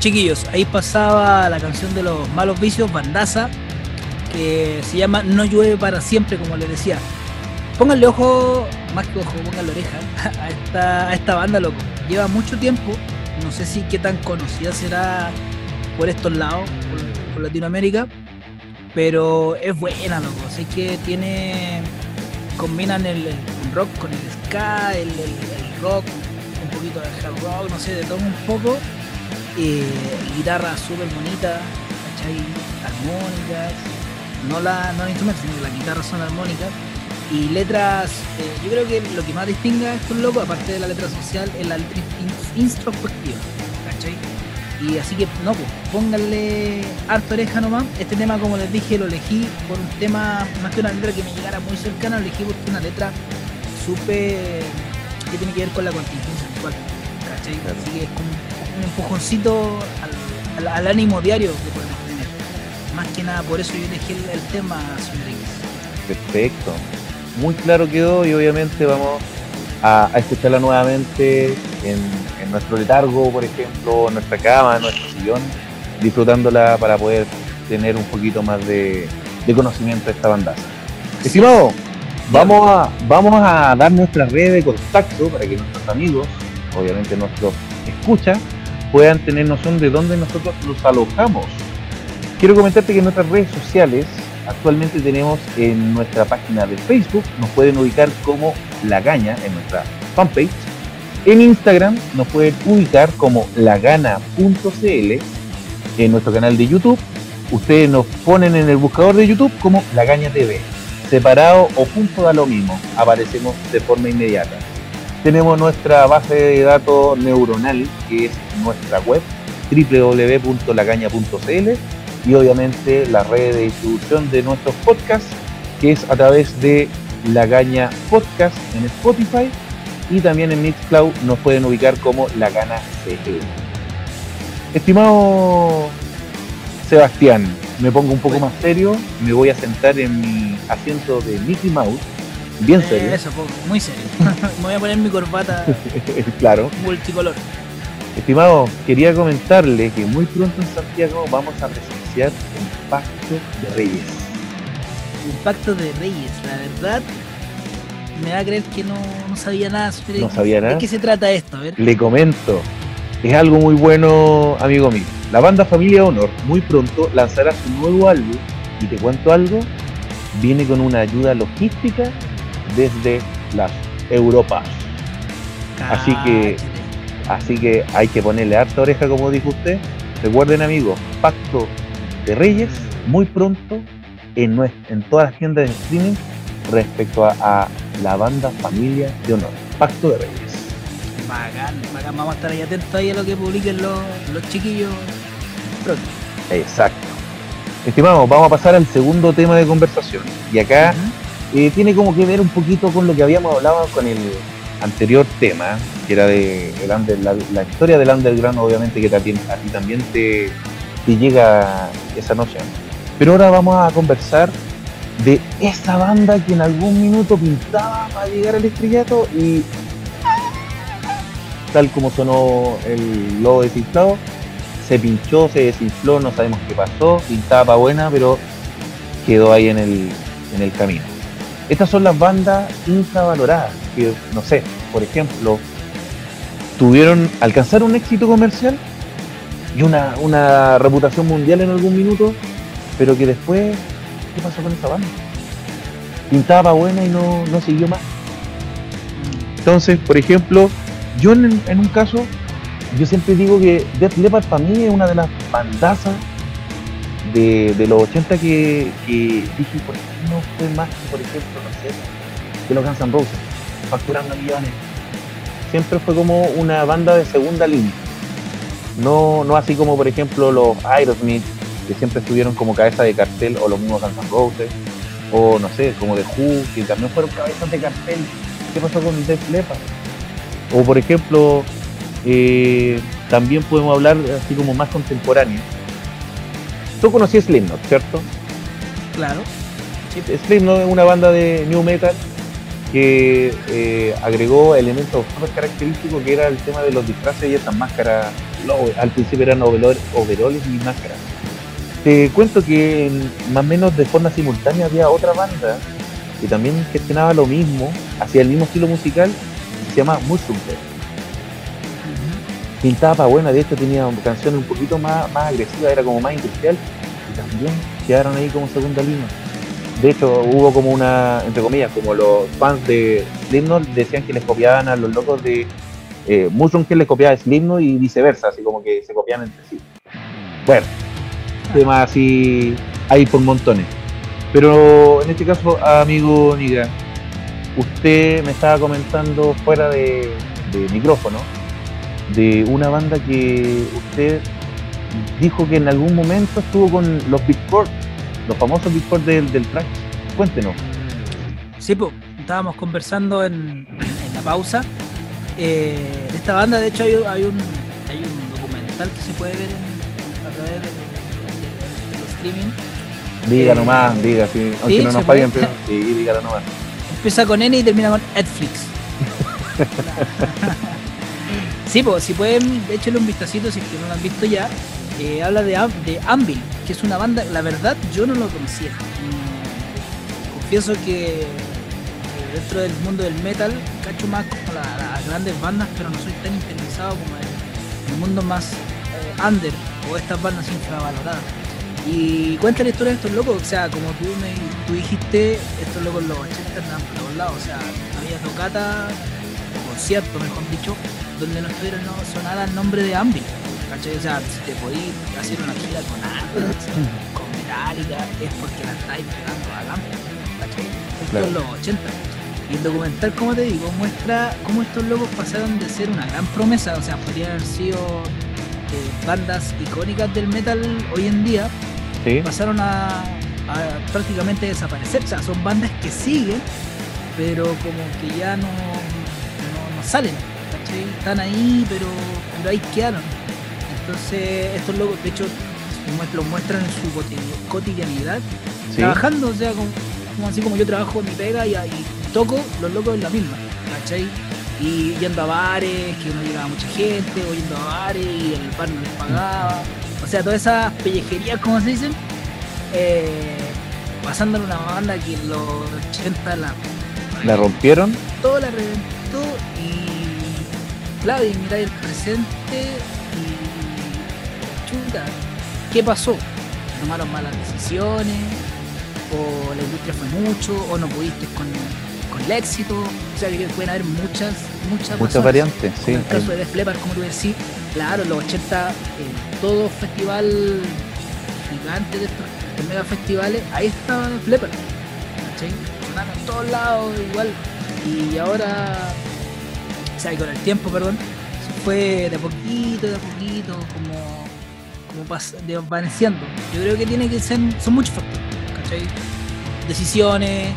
chiquillos, ahí pasaba la canción de los malos vicios, Bandaza, que se llama No llueve para siempre, como les decía. Pónganle ojo, más que ojo, pónganle oreja a esta, a esta banda, loco. Lleva mucho tiempo, no sé si qué tan conocida será por estos lados, por, Latinoamérica, pero es buena, loco. Así que tiene, combinan el, rock con el ska, el- el rock, un poquito de hard rock, no sé, de todo un poco eh, guitarra súper bonita, ¿cachai? Armónicas, no la, no los instrumentos, sino que las guitarras son armónicas. Y letras, eh, yo creo que lo que más distingue a estos locos, aparte de la letra social, es la letra in- introspectiva, ¿cachai? Y así que, no, pues, pónganle harta oreja nomás. Este tema, como les dije, lo elegí por un tema, más que una letra que me llegara muy cercana, lo elegí porque es una letra súper que tiene que ver con la contingencia actual, ¿cachai? Claro. Así que es como un empujoncito al, al- al ánimo diario que podemos tener. más que nada por eso yo elegí el, el tema, señor X. Perfecto. Muy claro quedó y obviamente vamos a, a escucharla nuevamente en, en nuestro letargo, por ejemplo, en nuestra cama, en nuestro sillón, disfrutándola para poder tener un poquito más de, de conocimiento de esta bandaza. Estimado, vamos a, vamos a dar nuestra red de contacto para que nuestros amigos, obviamente nuestros escuchas, puedan tener noción de dónde nosotros los alojamos. Quiero comentarte que en nuestras redes sociales actualmente tenemos en nuestra página de Facebook, nos pueden ubicar como La Gaña en nuestra fanpage. En Instagram nos pueden ubicar como lagana.cl. En nuestro canal de YouTube, ustedes nos ponen en el buscador de YouTube como La Gaña TV. Separado o junto da lo mismo, aparecemos de forma inmediata. Tenemos nuestra base de datos neuronal, que es nuestra web, www.lagaña.cl y obviamente la red de distribución de nuestros podcasts, que es a través de La Gaña Podcast en Spotify y también en Mixcloud nos pueden ubicar como La Gana CL. Estimado Sebastián, me pongo un poco más serio, me voy a sentar en mi asiento de Mickey Mouse, bien Eh, serio, eso, muy serio. Me voy a poner mi corbata claro. multicolor. Estimado, quería comentarle que muy pronto en Santiago vamos a presenciar el Pacto de Reyes. El pacto de reyes, la verdad. Me va a creer que no, no sabía nada sobre No sabía nada. ¿De qué se trata esto? A ver. Le comento, es algo muy bueno, amigo mío. La banda Familia Honor muy pronto lanzará su nuevo álbum y te cuento algo, viene con una ayuda logística desde las Europas. Así que-. Así que hay que ponerle harta oreja, como dijo usted. Recuerden, amigos, Pacto de Reyes muy pronto en, nues- en todas las tiendas de streaming respecto a, a la banda Familia de Honor. Pacto de Reyes. Bacán, bacán. Vamos a estar ahí atentos ahí a lo que publiquen los, los chiquillos pronto. Exacto. Estimados, vamos a pasar al segundo tema de conversación. Y acá. Eh, tiene como que ver un poquito con lo que habíamos hablado con el anterior tema, que era de el la, la historia del underground, obviamente que ti, a ti también te, llega esa noción. Pero ahora vamos a conversar de esa banda que en algún minuto pintaba para llegar al estrellato y tal como sonó el logo desinflado, se pinchó, se desinfló, no sabemos qué pasó, pintaba para buena, pero quedó ahí en el, en el camino. Estas son las bandas infravaloradas, que no sé, por ejemplo, tuvieron, alcanzaron un éxito comercial y una, una reputación mundial en algún minuto, pero que después, ¿qué pasó con esa banda? Pintaba buena y no, no siguió más. Entonces, por ejemplo, yo en, en un caso, yo siempre digo que Def Leppard para mí es una de las bandazas de, de los 80 que, que dije, ¿por qué no fue más que, por ejemplo, no sé, que los Guns N' Roses, facturando millones? Siempre fue como una banda de segunda línea. No, no así como, por ejemplo, los Aerosmith, que siempre estuvieron como cabeza de cartel, o los mismos Guns N' Roses, o no sé, como The Who, que también fueron cabezas de cartel. ¿Qué pasó con Def Leppard? O por ejemplo, eh, también podemos hablar así como más contemporáneo. Tú conocías Slipknot, ¿cierto? Claro. Slipknot es una banda de new metal que eh, agregó elementos súper característicos que era el tema de los disfraces y esas máscaras. Al principio eran overol- overoles y máscaras. Te cuento que más o menos de forma simultánea había otra banda que también gestionaba lo mismo, hacía el mismo estilo musical, se llama Mushroom pintaba para buena, de hecho tenía canciones un poquito más, más agresivas, era como más industrial, y también quedaron ahí como segunda línea. De hecho, hubo como una, entre comillas, como los fans de Slipknot decían que les copiaban a los locos de eh, Mushroom que les copiaba a Slipknot y viceversa, así como que se copiaban entre sí. Bueno, temas así hay por montones. Pero en este caso, amigo Niga, usted me estaba comentando fuera de, de micrófono de una banda que usted dijo que en algún momento estuvo con los Big Four, los famosos Four del, del track. Cuéntenos. Sí, pues, estábamos conversando en, en la pausa. eh, de esta banda, de hecho, hay, hay un, hay un documental que se puede ver en- a través de, de- de los streaming. Diga Eh, nomás, diga, sí. Aunque ¿sí? no ¿Se nos paguen, pero sí, dígalo nomás. Empieza con N y termina con Netflix. sí, pues si pueden echarle un vistacito si es que no lo han visto ya. eh, habla de, de Anvil, que es una banda, la verdad yo no lo conocía. Mm, confieso que dentro del mundo del metal cacho más como la- las grandes bandas, pero no soy tan interesado como en el mundo más eh, under o estas bandas infravaloradas. Y cuenta la historia de estos locos, o sea, como tú me tú dijiste, estos locos los 80 andaban por todos lados, o sea, había tocata, o concierto mejor dicho, donde no estuviera no sonara el nombre de Anvil. ¿Cachai? O sea, si te podís hacer una gira con Anthrax, con Metallica, es porque la estáis pegando a Anvil, ¿cachai? Esto Claro. en los 80. Y el documental, como te digo, muestra cómo estos locos pasaron de ser una gran promesa, o sea, podrían haber sido eh, bandas icónicas del metal hoy en día, Sí, pasaron a, a prácticamente desaparecer. O sea, son bandas que siguen, pero como que ya no, no, no salen. ¿cachai? Están ahí, pero, pero ahí quedaron. Entonces, estos locos, de hecho, lo muestran en su coti- cotidianidad, sí. trabajando, o sea, como, como así como yo trabajo en mi pega y, y toco, los locos en la misma, ¿cachai? Y yendo a bares, que no llegaba mucha gente, o yendo a bares y el bar no les pagaba. O sea, todas esas pellejerías, como se dicen, eh, pasando en una banda que en los 80 la, La rompieron. todo la reventó y claro, y miráis el presente chuta, ¿qué pasó? ¿Tomaron malas decisiones? ¿O la industria fue mucho? ¿O no pudiste con, con el éxito? O sea, que pueden haber muchas, muchas, Muchas variantes, sí. En el caso de Def como tú decís, claro, en los 80, en todo festival gigante de estos de mega festivales, ahí estaba Def Leppard. en todos lados igual. Y ahora, o sea, con el tiempo, perdón, se fue de a poquito, de a poquito, como, como desvaneciendo. Yo creo que tiene que ser, son muchos factores, ¿cachai? Decisiones,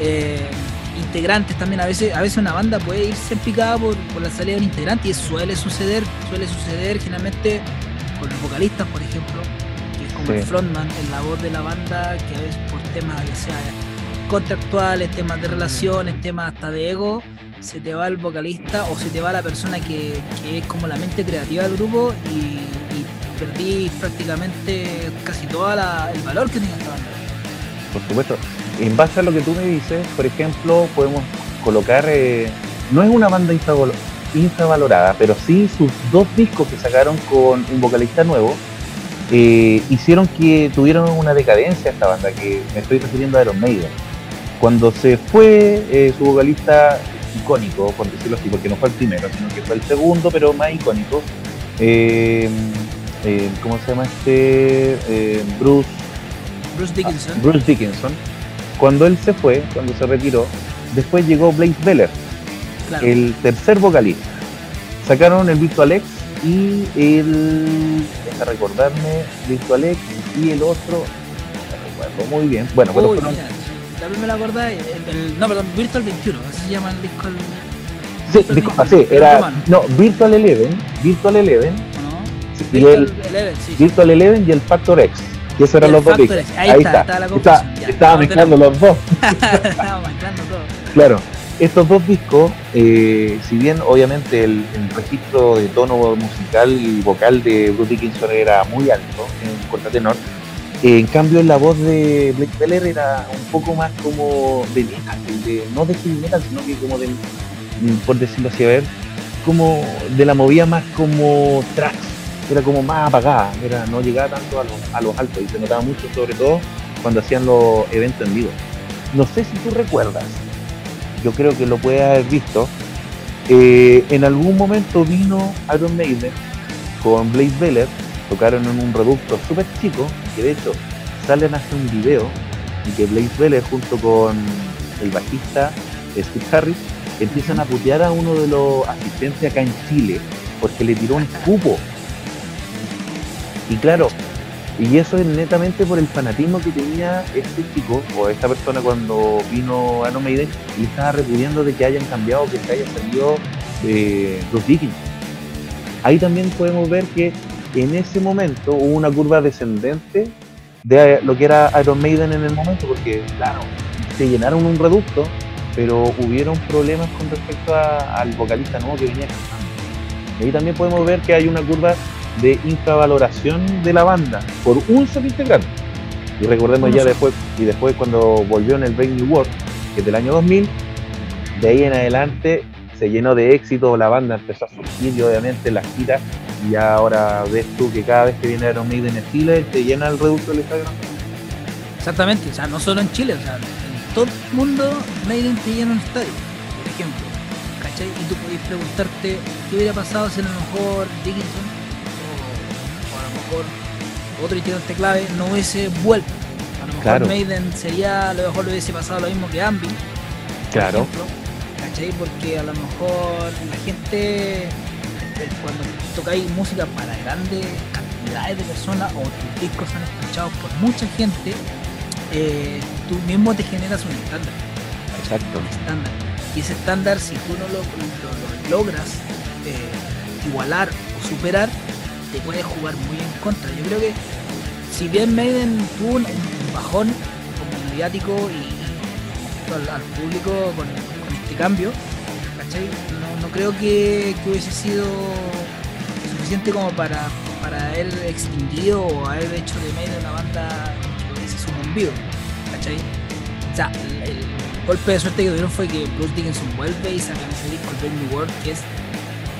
eh, integrantes también. A veces, a veces una banda puede irse picada por, por la salida de un integrante y eso suele suceder, suele suceder generalmente con los vocalistas, por ejemplo, que es como Sí. el frontman, en la voz de la banda, que a veces por temas ya sea contractuales, temas de relaciones, temas hasta de ego, se te va el vocalista o se te va la persona que, que es como la mente creativa del grupo y, y perdí prácticamente casi todo el valor que tenía esta banda. Por supuesto. En base a lo que tú me dices, por ejemplo, podemos colocar. eh, no es una banda infravalo- infravalorada, pero sí sus dos discos que sacaron con un vocalista nuevo eh, hicieron que tuvieron una decadencia esta banda, que me estoy refiriendo a Iron. Cuando se fue eh, su vocalista icónico, por decirlo así, porque no fue el primero, sino que fue el segundo, pero más icónico, eh, ¿cómo se llama este? Eh, Bruce Bruce Dickinson. Bruce Dickinson, cuando él se fue, cuando se retiró, después llegó Blaze Beller, claro. el tercer vocalista. Sacaron el Virtual X y el. Deja recordarme, Virtual X y el otro. No recuerdo muy bien. Bueno, pero Uy, fueron- mira, sí, también me lo acordé. El, el- no, perdón, Virtual 21, así se llama el disco. El, Sí, Virtual disculpa, 21, sí, era. No, Virtual Eleven, Virtual Eleven, y el Eleven, sí. Virtual Eleven y el Factor X. Que esos eran los dos Factor. X, ahí está, está estaba mezclando los dos. Estaba mezclando todo. Claro, estos dos discos, eh, si bien obviamente el, el registro de tono musical y vocal de Bruce Dickinson era muy alto en contratenor, eh, en cambio la voz de Blake Beller era un poco más como de metal, de- no de heavy metal, sino que como de, mm, por decirlo así, a ver, como de la movida más como tracks, era como más apagada, era, no llegaba tanto a los, a los altos y se notaba mucho sobre todo cuando hacían los eventos en vivo. No sé si tú recuerdas, yo creo que lo puedes haber visto. eh, en algún momento vino Iron Maiden con Blaze Beller, tocaron en un reducto súper chico, que de hecho salen a hacer un video y que Blaze Beller junto con el bajista Steve Harris empiezan a putear a uno de los asistentes acá en Chile porque le tiró un cupo. Y claro, y eso es netamente por el fanatismo que tenía este chico o esta persona cuando vino Iron Maiden y estaba repudiando de que hayan cambiado, que se haya salido Bruce Dickinson. Ahí también podemos ver que en ese momento hubo una curva descendente de lo que era Iron Maiden en el momento, porque claro, se llenaron un reducto, pero hubieron problemas con respecto a- al vocalista nuevo que venía cantando. Y ahí también podemos ver que hay una curva de infravaloración de la banda por un solo integrante. Y recordemos ya después, y después cuando volvió en el Brave New World, que es del año 2000, de ahí en adelante se llenó de éxito, la banda empezó a surgir y obviamente las giras, y ahora ves tú que cada vez que viene Iron Maiden en Chile, te llena el reducto del estadio. Exactamente, o sea, no solo en Chile, o sea, en todo el mundo Maiden te llena un estadio, por ejemplo. ¿Cachai? Y tú podés preguntarte qué hubiera pasado si a lo mejor Dickinson mejor otro integrante clave no hubiese vuelto. A lo mejor Claro. Maiden sería, a lo mejor le hubiese pasado lo mismo que Ambi, por ejemplo, ¿cachai? Porque a lo mejor la gente, eh, cuando tocáis música para grandes cantidades de personas o tus discos son escuchados por mucha gente, eh, tú mismo te generas un estándar, Exacto. un estándar. Y ese estándar, si tú no lo, lo- lo logras eh, igualar o superar, te puede jugar muy en contra. Yo creo que si bien Maiden tuvo un, bajón como mediático y al, público con, este cambio, ¿cachai? No, no creo que, que hubiese sido suficiente como para, para haber extinguido o haber hecho de Maiden una banda que hubiese sucumbido, ¿cachai? O sea, el, golpe de suerte que tuvieron fue que Bruce Dickinson vuelve y sacan ese disco, el New World, es,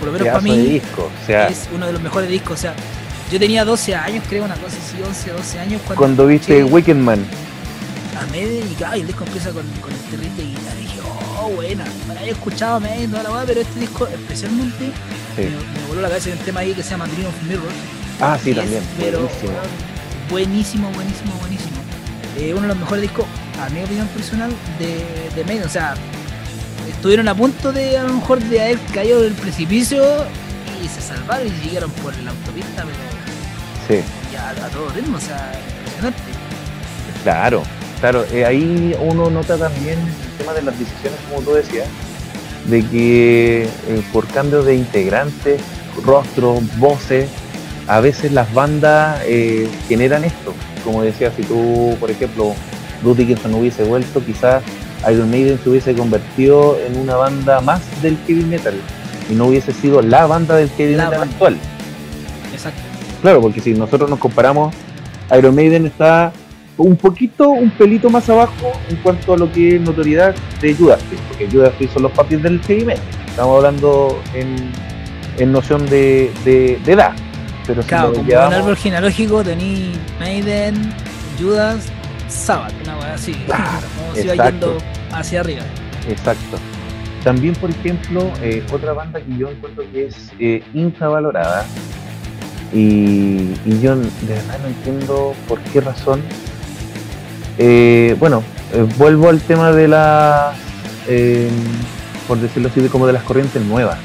por lo menos para mí, disco. O sea, es uno de los mejores discos. O sea, yo tenía 12 años, creo, una cosa así, 11, 12 años. Cuando, cuando viste escuché Wicked Man, a y, claro, y el disco empieza con, con este riff de guitarra y dije, oh, buena. Bueno, había escuchado Maiden toda la weá, pero este disco especialmente sí. me, me voló la cabeza. Hay un tema ahí que se llama Dream of Mirrors. Ah, sí, y es, también. pero buenísimo. buenísimo, buenísimo, buenísimo. Eh, uno de los mejores discos, a mi opinión personal, de, de Maiden. O sea, estuvieron a punto de, a lo mejor, de haber caído del precipicio y se salvaron y siguieron por la autopista, pero Sí. ya a todo ritmo, o sea, impresionante. Claro, claro. eh, ahí uno nota también el tema de las decisiones, como tú decías, de que eh, por cambio de integrantes, rostros, voces, a veces las bandas eh, generan esto. Como decía, si tú, por ejemplo, Dickinson no hubiese vuelto, quizás Iron Maiden se hubiese convertido en una banda más del heavy metal y no hubiese sido la banda del heavy La metal banda. actual. Exacto. Claro, porque si nosotros nos comparamos, Iron Maiden está un poquito, un pelito más abajo en cuanto a lo que es notoriedad de Judas porque Judas son los papis del heavy metal. Estamos hablando en, en noción de, de- de edad. Pero si Claro, lo como llevamos- un árbol genealógico tení Maiden, Judas, Sabbath, una weá así. Claro, como exacto. yendo hacia arriba. Exacto. También, por ejemplo, eh, otra banda que yo encuentro que es eh, infravalorada y, y yo de verdad no entiendo por qué razón. Eh, bueno, eh, vuelvo al tema de la, eh, por decirlo así, de como de las corrientes nuevas.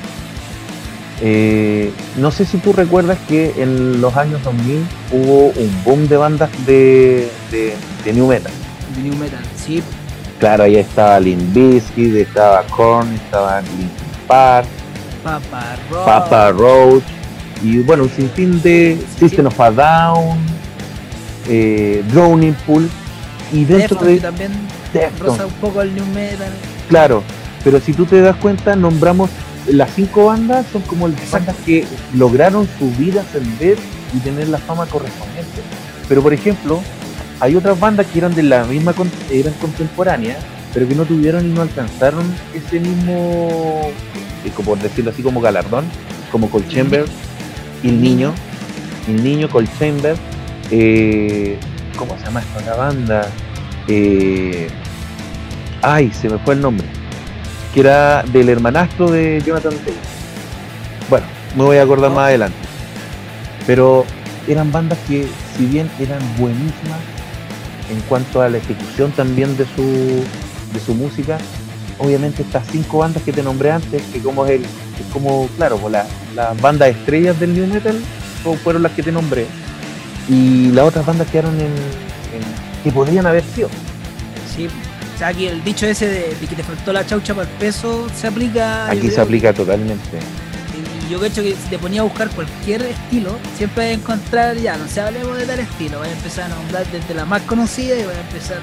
Eh, no sé si tú recuerdas que en los años 2000 hubo un boom de bandas de, de, de new metal. De New Metal, sí, Claro, ahí estaba Limp Bizkit, estaba Korn, estaba Linkin Park, Papa Rock. Papa Roach y bueno, un sinfín de System of a Down, eh, Drowning Pool y dentro de también roza un poco el New Metal. claro, pero si tú te das cuenta, nombramos las cinco bandas, son como las bandas que lograron subir, ascender y tener la fama correspondiente. Pero por ejemplo, hay otras bandas que eran de la misma, eran contemporáneas, pero que no tuvieron y no alcanzaron ese mismo, eh, como por decirlo así, como galardón, como Cold Chamber, el niño, el niño Cold Chamber, eh, ¿cómo se llama esta otra banda? Eh, ay, se me fue el nombre, que era del hermanastro de Jonathan Taylor. Bueno, me voy a acordar más adelante. Pero eran bandas que, si bien eran buenísimas en cuanto a la ejecución también de su, de su música, obviamente estas cinco bandas que te nombré antes, que como es el, es como, claro, pues la- las bandas estrellas del New Metal fu- fueron las que te nombré. Y las otras bandas quedaron en, en- que podrían haber sido. Sí. O sea, aquí el dicho ese de, de que te faltó la chaucha para el peso se aplica. Aquí se creo, aplica totalmente. yo hecho que si te ponía a buscar cualquier estilo, siempre vas a encontrar, ya, no sé, hablemos de tal estilo, vas a empezar a nombrar desde la más conocida y vas a empezar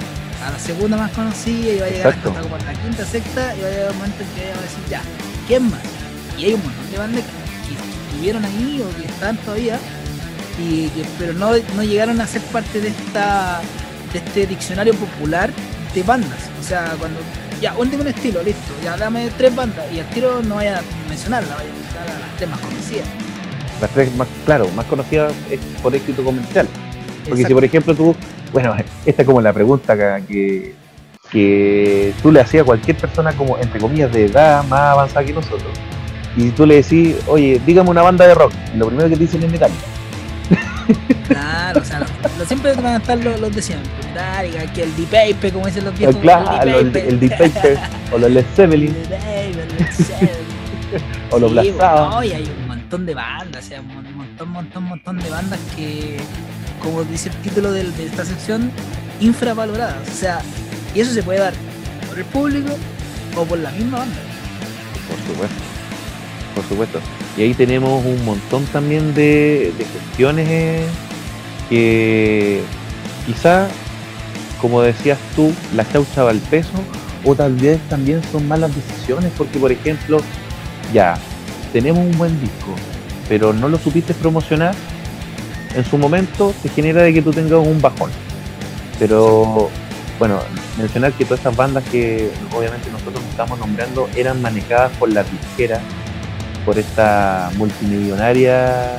a la segunda más conocida y va a llegar Exacto. hasta como la quinta, sexta y va a llegar un momento en que vas a decir, ya, ¿quién más? Y hay un montón de bandas que, que estuvieron ahí o que están todavía, y que- pero no, no llegaron a ser parte de esta de este diccionario popular de bandas. O sea, cuando ya, último un estilo, listo, ya dame tres bandas y al tiro no vaya a mencionarla, vaya a mencionar a las tres más conocidas. Las tres más, claro, más conocidas es por éxito comercial. Porque si por ejemplo tú, bueno, esta es como la pregunta que, que tú le hacías a cualquier persona como, entre comillas, de edad más avanzada que nosotros. Y tú le decís, oye, dígame una banda de rock. Y lo primero que te dicen es Metallica. Claro, o sea, lo- siempre van a estar los, los de siempre. Metallica, que el D-Paper, como dicen los viejos. claro, el, el Deep o los Led Zeppelin, o los. No, y hay un montón de bandas, o sea, un mon- montón, montón, montón de bandas que, como dice el título del- de, esta sección, infravaloradas. O sea, y eso se puede dar por el público o por la misma banda. Por supuesto, por supuesto. Y ahí tenemos un montón también de, de cuestiones eh, que quizá, como decías tú, la chaucha va al peso, o tal vez también son malas decisiones, porque por ejemplo, ya, tenemos un buen disco, pero no lo supiste promocionar, en su momento te genera de que tú tengas un bajón. Pero bueno, mencionar que todas estas bandas que obviamente nosotros estamos nombrando eran manejadas por las disqueras, por esta multimillonaria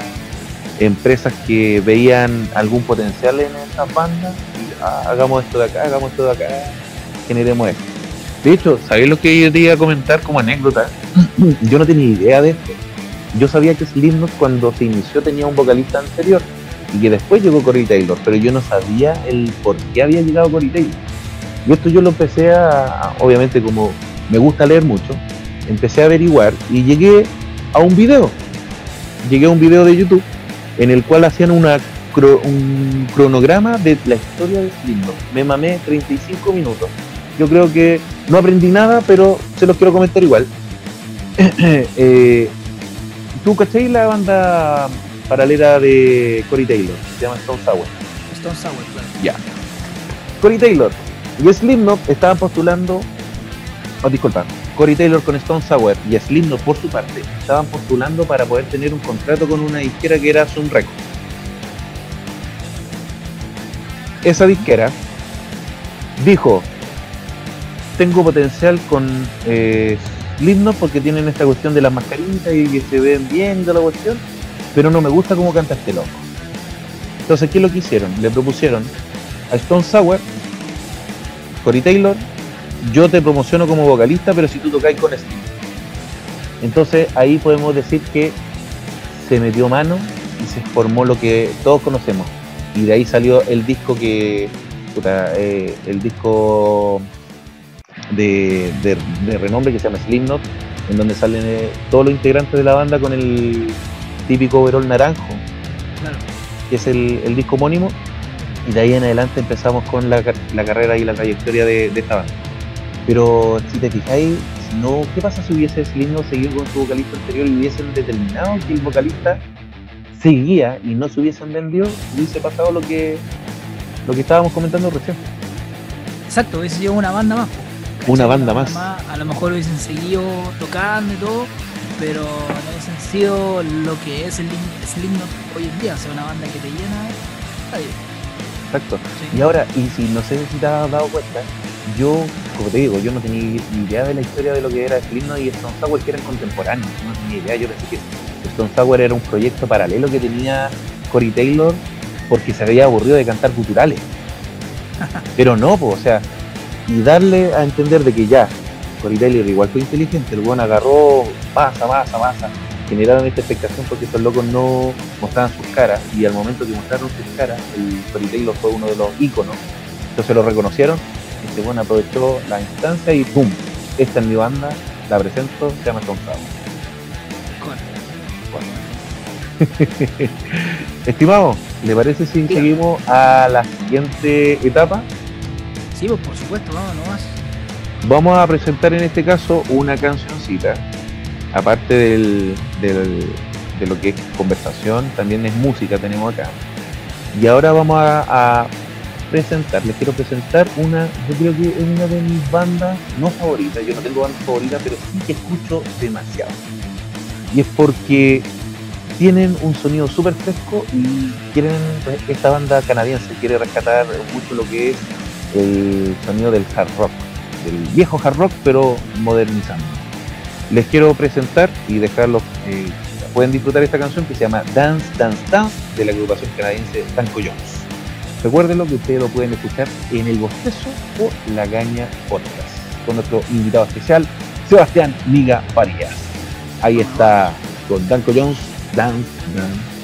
empresas que veían algún potencial en esas bandas y "Ah, hagamos esto de acá, hagamos esto de acá, generemos esto. De hecho, ¿sabéis lo que yo te iba a comentar como anécdota? yo no tenía idea de esto. Yo sabía que Slipknot cuando se inició tenía un vocalista anterior y que después llegó Corey Taylor, pero yo no sabía el por qué había llegado Corey Taylor. Y esto yo lo empecé a- obviamente como me gusta leer mucho, empecé a averiguar y llegué a un video. Llegué a un video de YouTube en el cual hacían una un cronograma de la historia de Slipknot. Me mamé 35 minutos. Yo creo que no aprendí nada, pero se los quiero comentar igual. Eh, ¿Tú cachai la banda paralela de Corey Taylor? Se llama Stone Sour. Stone Sour, claro. Ya. Corey Taylor y Slipknot estaban postulando, oh, disculpa, Corey Taylor con Stone Sour y Slipknot por su parte estaban postulando para poder tener un contrato con una disquera que era Sun Records. Esa disquera dijo, tengo potencial con eh, Slipknot porque tienen esta cuestión de las mascaritas y que se ven bien toda la cuestión, pero no me gusta cómo canta este loco. Entonces, ¿qué es lo que hicieron? Le propusieron a Stone Sour, Corey Taylor, yo te promociono como vocalista, pero si tú tocáis con Slipknot. Entonces ahí podemos decir que se metió mano y se formó lo que todos conocemos. Y de ahí salió el disco que, puta, eh, el disco de, de- de renombre que se llama Slipknot, en donde salen eh, todos los integrantes de la banda con el típico overol naranjo, Claro. que es el, el disco homónimo, y de ahí en adelante empezamos con la, la carrera y la trayectoria de, de esta banda. Pero si te fijáis, si no, ¿qué pasa si hubiese Slipknot seguido con su vocalista anterior y hubiesen determinado que el vocalista seguía y no se hubiesen vendido? Hubiese pasado lo que lo que estábamos comentando recién. Exacto, hubiese sido una banda más. ¿cachai? Una banda más. A lo mejor hubiesen seguido tocando y todo, pero no hubiesen sido lo que es el Slipknot hoy en día. O sea, una banda que te llena. Exacto. sí. Y ahora, y si no sé si te has dado cuenta, yo, como te digo, yo no tenía ni idea de la historia de lo que era Slipknot y Stone Sour, que eran contemporáneos. No tenía idea. Yo pensé que Stone Sour era un proyecto paralelo que tenía Corey Taylor porque se había aburrido de cantar culturales. Pero no, pues, o sea, y darle a entender de que ya, Corey Taylor igual fue inteligente, el buen agarró masa, masa, masa, generaron esta expectación porque estos locos no mostraban sus caras y al momento que mostraron sus caras, el Corey Taylor fue uno de los íconos, entonces lo reconocieron, este buen aprovechó la instancia y ¡pum! Esta es mi banda, la presento, se llama Stone Sour. Con- Estimado, ¿le parece si Diga. seguimos a la siguiente etapa? Sí, pues por supuesto, vamos nomás. Vamos a presentar en este caso una cancioncita aparte del, de lo que es conversación, también es música tenemos acá. Y ahora vamos a, a presentar, les quiero presentar una, yo creo que es una de mis bandas, no favoritas, yo no tengo bandas favoritas, pero sí que escucho demasiado. Y es porque tienen un sonido súper fresco y quieren, esta banda canadiense quiere rescatar mucho lo que es el sonido del hard rock, del viejo hard rock, pero modernizando. Les quiero presentar y dejarlos, eh, pueden disfrutar esta canción que se llama Dance, Dance, Dance de la agrupación canadiense Tanco Jones. Recuerden que ustedes lo pueden escuchar en el bostezo o la gaña podcast con nuestro invitado especial, Sebastián Liga Farías. Ahí está con Danco Jones, Dance, Dance,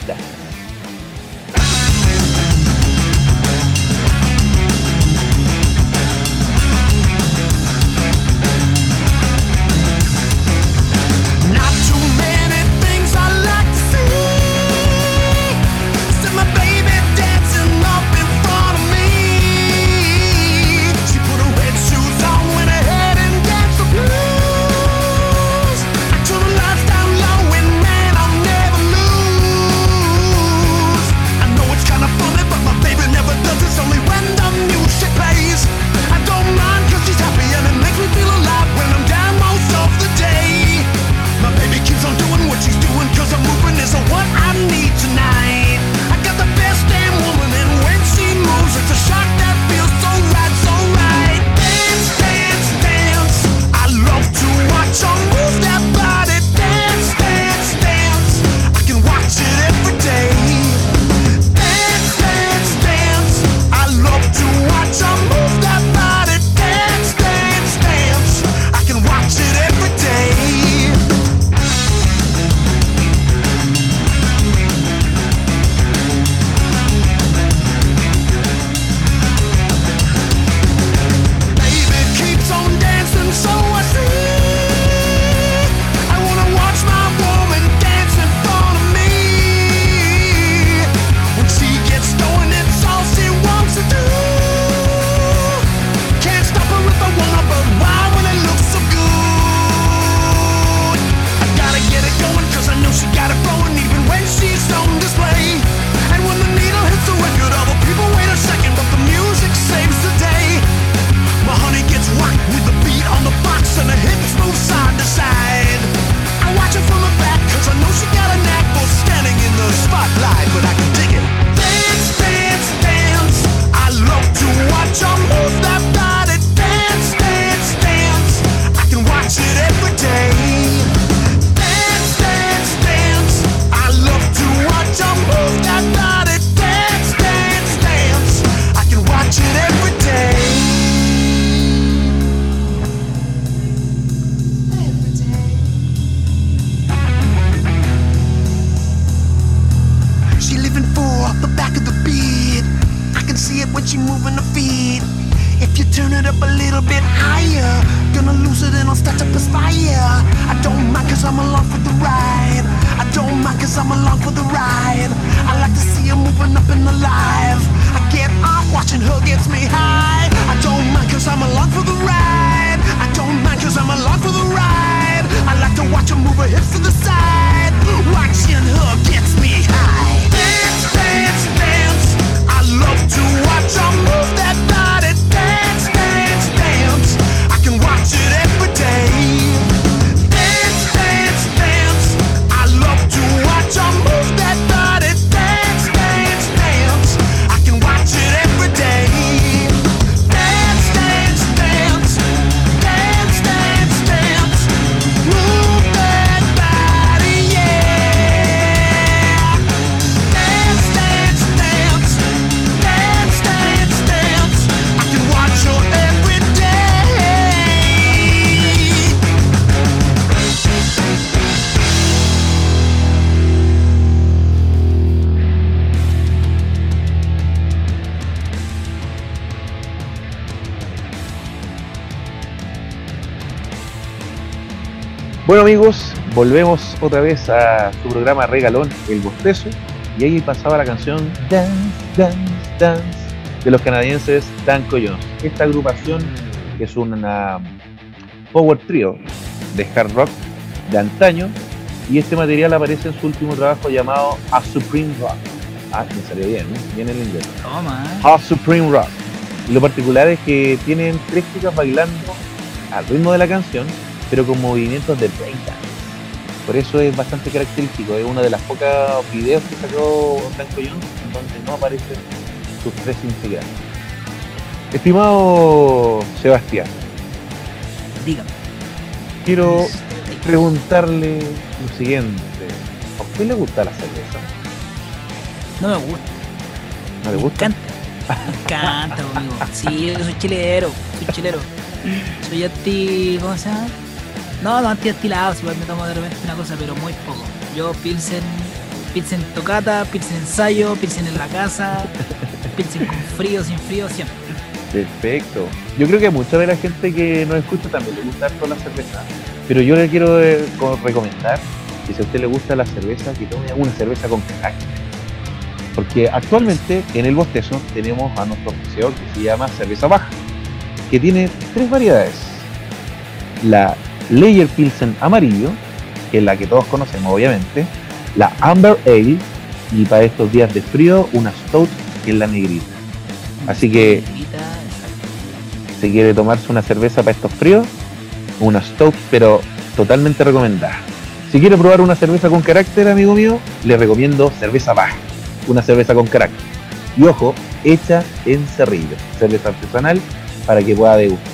amigos, volvemos otra vez a su programa Regalón, El Bostezo, y ahí pasaba la canción Dance, Dance, Dance de los canadienses Dan Jones. Esta agrupación es una power trio de hard rock de antaño y este material aparece en su último trabajo llamado A Supreme Rock. Ah, me salió bien, ¿no? bien en inglés. ¿eh? A Supreme Rock. Y lo particular es que tienen tres chicas bailando al ritmo de la canción, pero con movimientos de breakdance. Por eso es bastante característico, es una de las pocas videos que sacó Franco Jones en donde no aparecen sus tres integrantes. Estimado Sebastián, Dígame. quiero preguntarle lo siguiente. ¿A usted le gusta la cerveza? No me gusta. ¿No le Me gusta? encanta. Me encanta, amigo. Sí, yo soy chilero. Soy chilero. Soy anti. ¿Cómo se llama? No, no anti destilados. Igual me tomo de repente una cosa, pero muy poco. Yo pilsen. Pilsen tocata, pilsen ensayo, pilsen en la casa, pilsen con frío, sin frío, siempre. Perfecto. Yo creo que a mucha de la gente que nos escucha también le gusta harto la cerveza. Pero yo le quiero eh, co- recomendar que si a usted le gusta la cerveza, que tome una cerveza con carácter. Porque actualmente en el bostezo tenemos a nuestro oficiador que se llama cerveza baja, que tiene tres variedades. La Layer Pilsen amarillo, que es la que todos conocemos obviamente, la Amber Ale y para estos días de frío una Stout, que es la negrita. Así que si quiere tomarse una cerveza para estos fríos, una Stout, pero totalmente recomendada. Si quiere probar una cerveza con carácter, amigo mío, le recomiendo cerveza baja, una cerveza con carácter. Y ojo, hecha en Cerrillo, cerveza artesanal para que pueda degustar.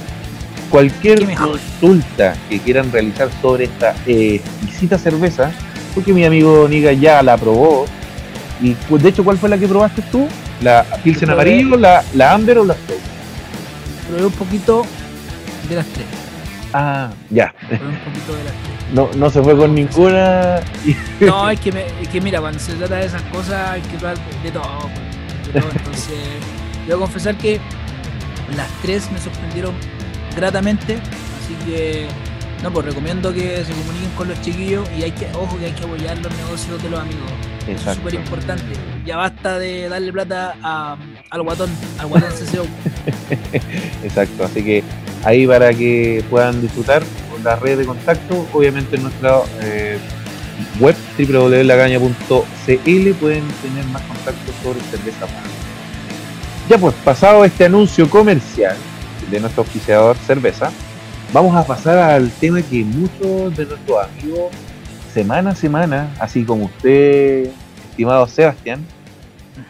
Cualquier consulta que quieran realizar sobre esta eh, exquisita cerveza, porque mi amigo Niga ya la probó. Y de hecho, ¿cuál fue la que probaste tú? ¿La Pilsen amarillo, la, la Amber o la Stout? Probé un poquito de las tres. Ah, ya. Probé un poquito de las tres. No, no se fue con ninguna. No, es que, me- es que mira, cuando se trata de esas cosas hay que probar de todo. pues, de todo. Entonces, debo confesar que las tres me sorprendieron gratamente. Así que, no, pues recomiendo que se comuniquen con los chiquillos y hay que, ojo, que hay que apoyar los negocios de los amigos. Eso es Exacto. súper importante. Ya basta de darle plata a- al guatón, al guatón CCO. Exacto. Así que ahí para que puedan disfrutar con la red de contacto, obviamente en nuestra eh, web www.lagaña.cl pueden tener más contactos sobre cerveza. Ya pues, pasado este anuncio comercial de nuestro auspiciador cerveza, vamos a pasar al tema que muchos de nuestros amigos semana a semana, así como usted, estimado Sebastián,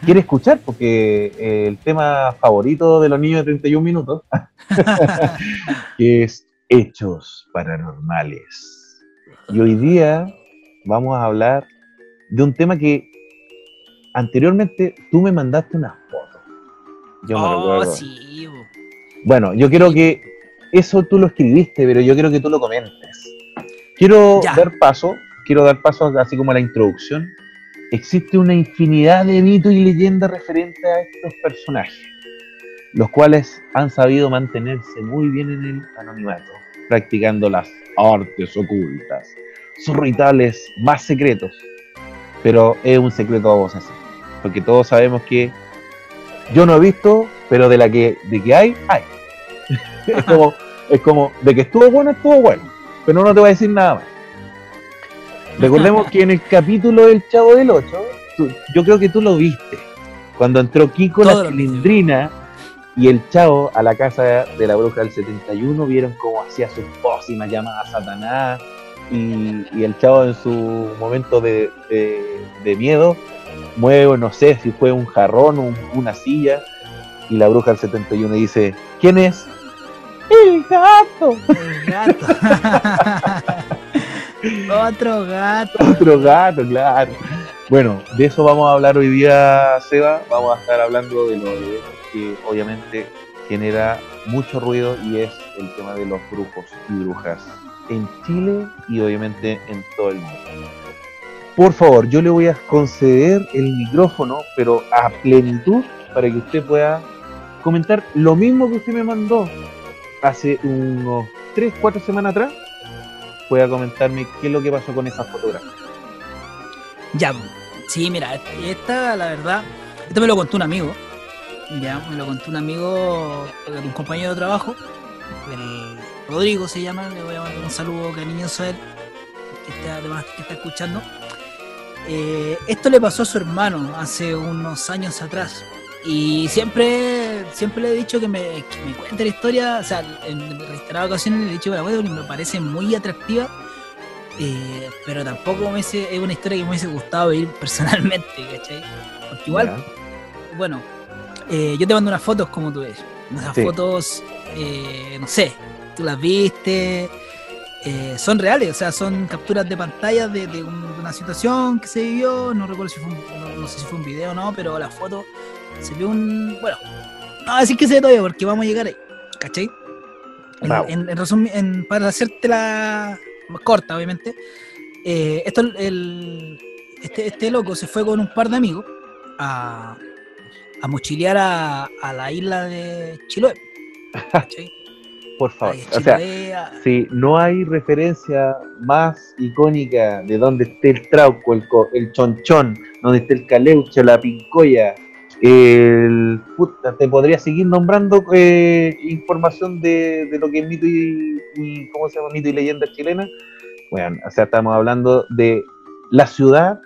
quiere escuchar porque eh, el tema favorito de los niños de 31 minutos que es hechos paranormales. Y hoy día vamos a hablar de un tema que anteriormente tú me mandaste una foto. Yo me oh, recuerdo. sí. Bueno, yo quiero que eso tú lo escribiste, pero yo quiero que tú lo comentes. Quiero Ya. dar paso, quiero dar paso así como a la introducción. Existe una infinidad de mitos y leyendas referentes a estos personajes, los cuales han sabido mantenerse muy bien en el anonimato, practicando las artes ocultas, sus rituales más secretos. Pero es un secreto a voces, porque todos sabemos que yo no he visto, pero de la que de que hay, hay. es como es como de que estuvo bueno, estuvo bueno, pero no te voy a decir nada más. Recordemos que en el capítulo del Chavo del 8, tú- yo creo que tú lo viste, cuando entró Kiko Todo la cilindrina y el Chavo a la casa de la bruja del 71, vieron cómo hacía sus pócimas llamadas a Satanás y, y el Chavo en su momento de, de- de miedo mueve, no sé si fue un jarrón, un- una silla y la bruja del 71 dice, ¿quién es? El gato. El gato. Otro gato. Otro gato, claro. Bueno, de eso vamos a hablar hoy día, Seba. Vamos a estar hablando de lo de- que obviamente genera mucho ruido y es el tema de los brujos y brujas en Chile y obviamente en todo el mundo. Por favor, yo le voy a conceder el micrófono, pero a plenitud, para que usted pueda comentar lo mismo que usted me mandó hace unos 3, 4 semanas atrás. Pueda comentarme qué es lo que pasó con esa fotografía. Ya, sí, mira, esta, la verdad, esto me lo contó un amigo. Ya, me lo contó un amigo, eh, un compañero de trabajo. El Rodrigo se llama, le voy a mandar un saludo cariñoso a él. este además que está escuchando. Eh, esto le pasó a su hermano hace unos años atrás. Y siempre, siempre le he dicho que me, que me cuente la historia, o sea, en reiteradas ocasiones le he dicho que la cuente porque me parece muy atractiva, eh, pero tampoco me hubiese- es una historia que me hubiese gustado vivir personalmente, ¿cachai? Porque igual, bueno, eh, yo te mando unas fotos como tú ves. Sí. fotos, eh, no sé, tú las viste, eh, son reales, o sea, son capturas de pantalla de, de un- de una situación que se vivió, no recuerdo si fue un, no, no sé si fue un video o no, pero la foto se vio un, bueno, no voy a decir que se ve todavía porque vamos a llegar ahí, ¿cachai? En, Bravo. en- en resum- en- para hacértela más corta, obviamente, eh, esto, el, este, este loco se fue con un par de amigos a, a mochilear a, a la isla de Chiloé. ¿cachai? Por favor. O sea, si no hay referencia más icónica de donde esté el trauco, el, el chonchón, donde esté el caleuche, la pincoya, el puta, te podría seguir nombrando eh, información de, de lo que es mito y, y- ¿cómo se llama? mito y leyenda chilena. Bueno, o sea, estamos hablando de la ciudad,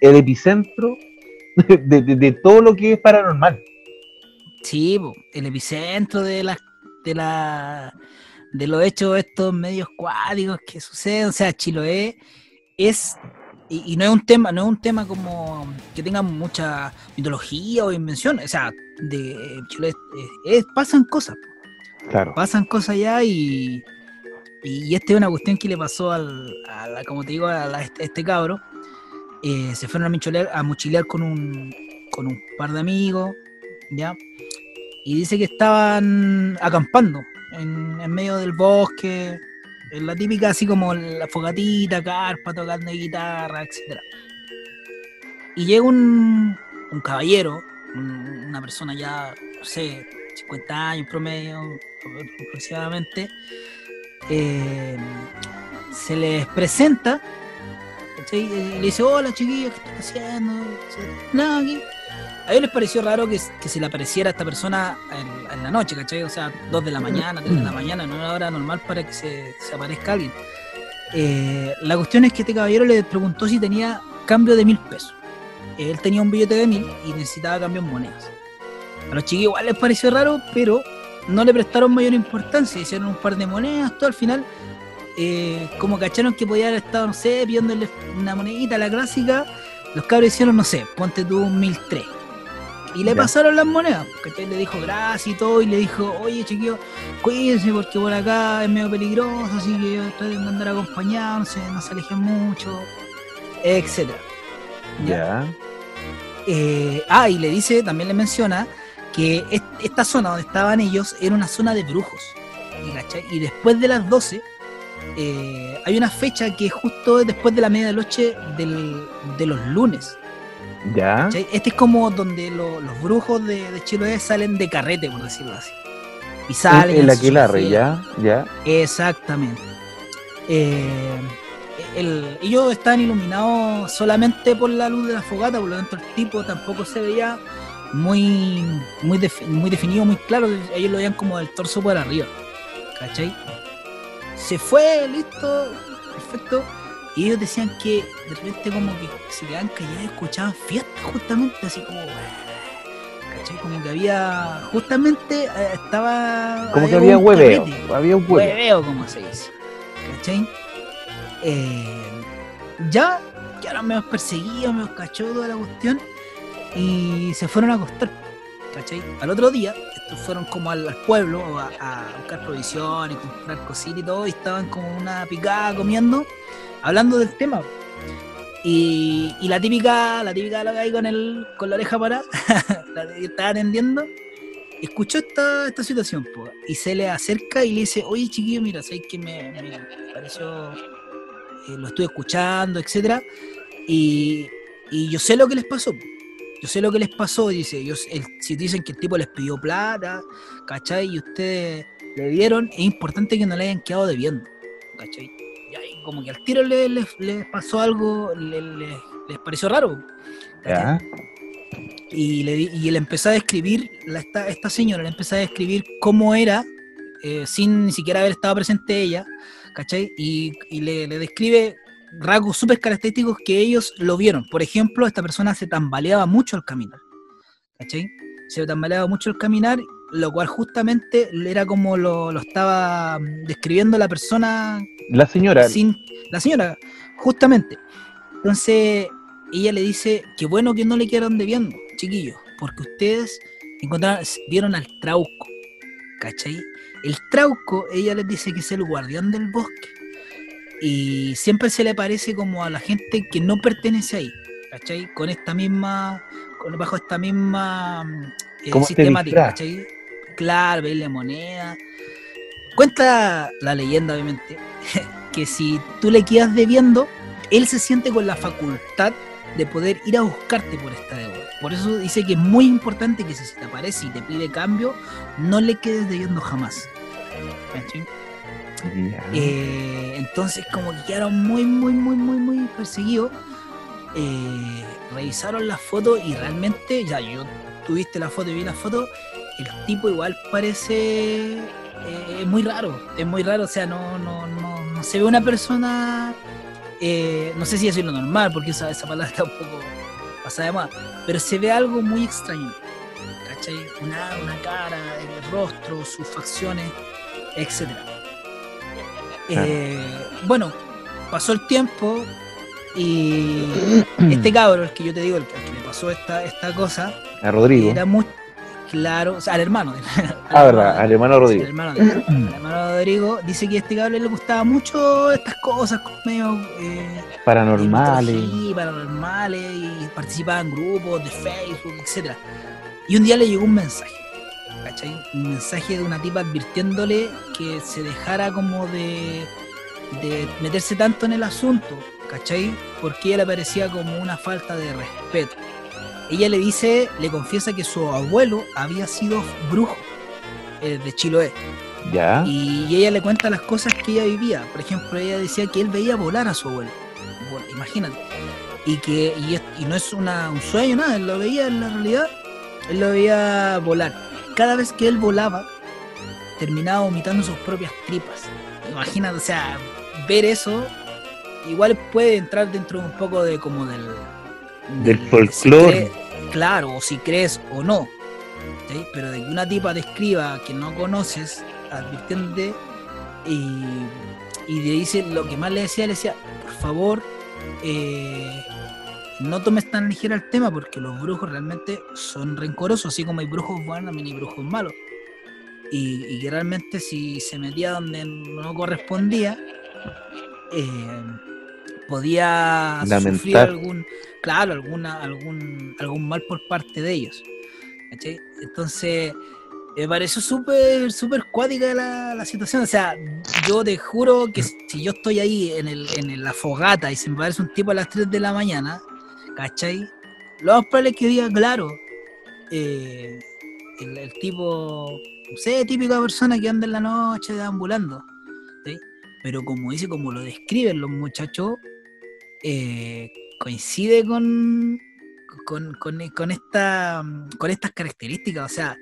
el epicentro de, de- de todo lo que es paranormal. Sí, el epicentro de las de la de los hechos estos medios cuádricos que suceden, o sea, Chiloé es y, y no es un tema, no es un tema como que tenga mucha mitología o invención, o sea, de Chiloé es- es- pasan cosas, Claro. pasan cosas allá y y esta es una cuestión que le pasó al, a la- como te digo, a, la- este, este cabro. Eh, se fueron a a mochilear con un con un par de amigos, ¿ya? Y dice que estaban acampando en, en medio del bosque, en la típica así como la fogatita, carpa, tocando guitarra, etc. Y llega un, un caballero, un- una persona ya, no sé, 50 años promedio aproximadamente, eh, se les presenta y le dice, hola chiquillos, ¿qué están haciendo? Nada, aquí. A ellos les pareció raro que, se le apareciera a esta persona en, la noche, ¿cachai? O sea, 2 de la mañana, 3 de la mañana, no era hora normal para que se, se aparezca alguien. Eh, la cuestión es que este caballero le preguntó si tenía cambio de mil pesos. Él tenía un billete de mil y necesitaba cambio en monedas. A los chiquillos igual les pareció raro, pero no le prestaron mayor importancia. Hicieron un par de monedas, todo al final. eh, como cacharon que podía haber estado, no sé, pidiéndole una monedita, la clásica, los cabros hicieron, no sé, ponte tú un mil tres. Y le Ya. pasaron las monedas, ¿cachai? Le dijo gracias y todo, y le dijo, oye chiquillo, cuídense porque por acá es medio peligroso, así que traten de andar acompañados, no se, no se alejen mucho, etcétera. Ya. Eh, ah, y le dice, también le menciona que est- esta zona donde estaban ellos era una zona de brujos. ¿y cachai? Y después de las 12, eh, hay una fecha que es justo después de la medianoche del, de los lunes. Ya. Este es como donde lo- los brujos de, de Chiloé salen de carrete, por decirlo así. Y salen. El, sofía. ya. Ya. Exactamente. Eh, el- ellos estaban iluminados solamente por la luz de la fogata, por lo tanto el tipo tampoco se veía muy, muy, muy definido, muy claro. Ellos lo veían como del torso por arriba. ¿Cachai? Se fue, listo, perfecto. Y ellos decían que de repente como que se quedaban callados y escuchaban fiestas justamente, así como... ¿Cachai? Como que había... Justamente eh, estaba... Como que había un hueveo. carrete Había un hueveo. hueveo, como se dice. ¿Cachai? Eh, ya quedaron medio perseguidos, medio cachó toda la cuestión y se fueron a acostar. ¿Cachai? Al otro día, estos fueron como al, al pueblo a, a buscar provisiones, comprar cositas y todo, y estaban como una picada comiendo, hablando del tema. Y, y la típica, la típica loca ahí con el, con la oreja parada, la que estaba atendiendo, escuchó esta, esta situación po, y se le acerca y le dice, oye chiquillo, mira, sabes que me, me pareció, eh, lo estuve escuchando, etcétera, y, yo sé lo que les pasó. Yo sé lo que les pasó, dice, yo, el- si dicen que el tipo les pidió plata, ¿cachai? Y ustedes le dieron, es importante que no le hayan quedado debiendo, ¿cachai? Ahí como que al tiro le- les, les pasó algo, le- le- les pareció raro. Ya. y, le, y le empezó a describir, la, esta, esta señora le empezó a describir cómo era, eh, sin ni siquiera haber estado presente ella, ¿cachai? Y, y le, le describe rasgos súper característicos que ellos lo vieron. Por ejemplo, esta persona se tambaleaba mucho al caminar. ¿Cachai? Se tambaleaba mucho al caminar, lo cual justamente era como lo, lo estaba mm, describiendo la persona La señora, sin la señora, justamente. Entonces, ella le dice que bueno que no le quedaron debiendo, chiquillos, porque ustedes encontraron, vieron al trauco, ¿cachai? El trauco, ella les dice que es el guardián del bosque. Y siempre se le parece como a la gente que no pertenece ahí, ¿cachai? Con esta misma, con, bajo esta misma mm, eh, sistemática. ¿cachai? Claro, pedirle moneda. Cuenta la leyenda, obviamente, que si tú le quedas debiendo, él se siente con la facultad de poder ir a buscarte por esta deuda. Por eso dice que es muy importante que si se te aparece y te pide cambio, no le quedes debiendo jamás. Eh, entonces como que quedaron muy, muy, muy, muy, muy perseguidos. Eh, revisaron las fotos y realmente, ya yo tuviste la foto y vi la foto, el tipo igual parece eh, muy raro, es muy raro, o sea, no, no, no, no se ve una persona, eh, no sé si decirlo normal, porque esa, esa palabra está un poco pasada de moda, pero se ve algo muy extraño, ¿cachai? Una, una cara, el rostro, sus facciones. Claro. Eh, bueno, pasó el tiempo y este cabro, el que yo te digo, el que, el que le pasó esta, esta cosa, a Rodrigo. era muy claro, o sea, al hermano. Ah, verdad, al hermano al Rodrigo. hermano, al hermano Rodrigo dice que a este cabrón le gustaba mucho estas cosas medio eh, Paranormales. mitología, paranormales y participaba en grupos de Facebook, etcétera. Y un día le llegó un mensaje, ¿cachai? Un mensaje de una tipa advirtiéndole que se dejara como de, de meterse tanto en el asunto, ¿cachai? Porque ella le parecía como una falta de respeto. Ella le dice, le confiesa que su abuelo había sido brujo eh, de Chiloé. Ya. Y ella le cuenta las cosas que ella vivía. Por ejemplo, ella decía que él veía volar a su abuelo. Bueno, imagínate. Y que y, es- y no es una, un sueño, nada, él lo veía en la realidad. Él lo veía volar. Cada vez que él volaba, terminaba vomitando sus propias tripas. Imagínate, o sea, ver eso, igual puede entrar dentro un poco de como del... Del si folclore. claro, o si crees o no. ¿sí? Pero de que una tipa te escriba que no conoces, advirtiéndote, y, y le dice lo que más le decía, le decía, por favor, eh, no tomes tan ligera el tema porque los brujos realmente son rencorosos, así como hay brujos buenos, también hay brujos malos. Y, y que realmente si se metía donde no correspondía, eh, podía sufrir algún, claro, alguna, algún, algún mal por parte de ellos. ¿cachai? Entonces, me pareció súper, súper cuática la, la situación. O sea, yo te juro que si yo estoy ahí en, el, en la fogata y se me parece un tipo a las 3 de la mañana, ¿cachai? Lo más probable es que diga, claro, eh, el, el tipo, no sé, típica persona que anda en la noche deambulando. ¿sí? Pero como dice, como lo describen los muchachos, eh, coincide con, con, con, con esta, con estas características. O sea,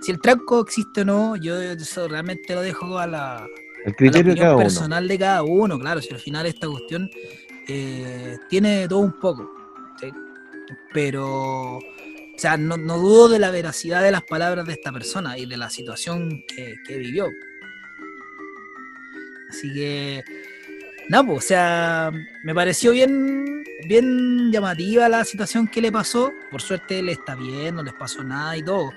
si el tranco existe o no, yo eso realmente lo dejo a la, El a la criterio de cada uno. personal de cada uno, claro, si al final esta cuestión eh, tiene todo un poco, ¿sí? pero, o sea, no, no dudo de la veracidad de las palabras de esta persona y de la situación que, que vivió. Así que, no, pues, o sea, me pareció bien, bien llamativa la situación que le pasó. Por suerte él está bien, no les pasó nada y todo.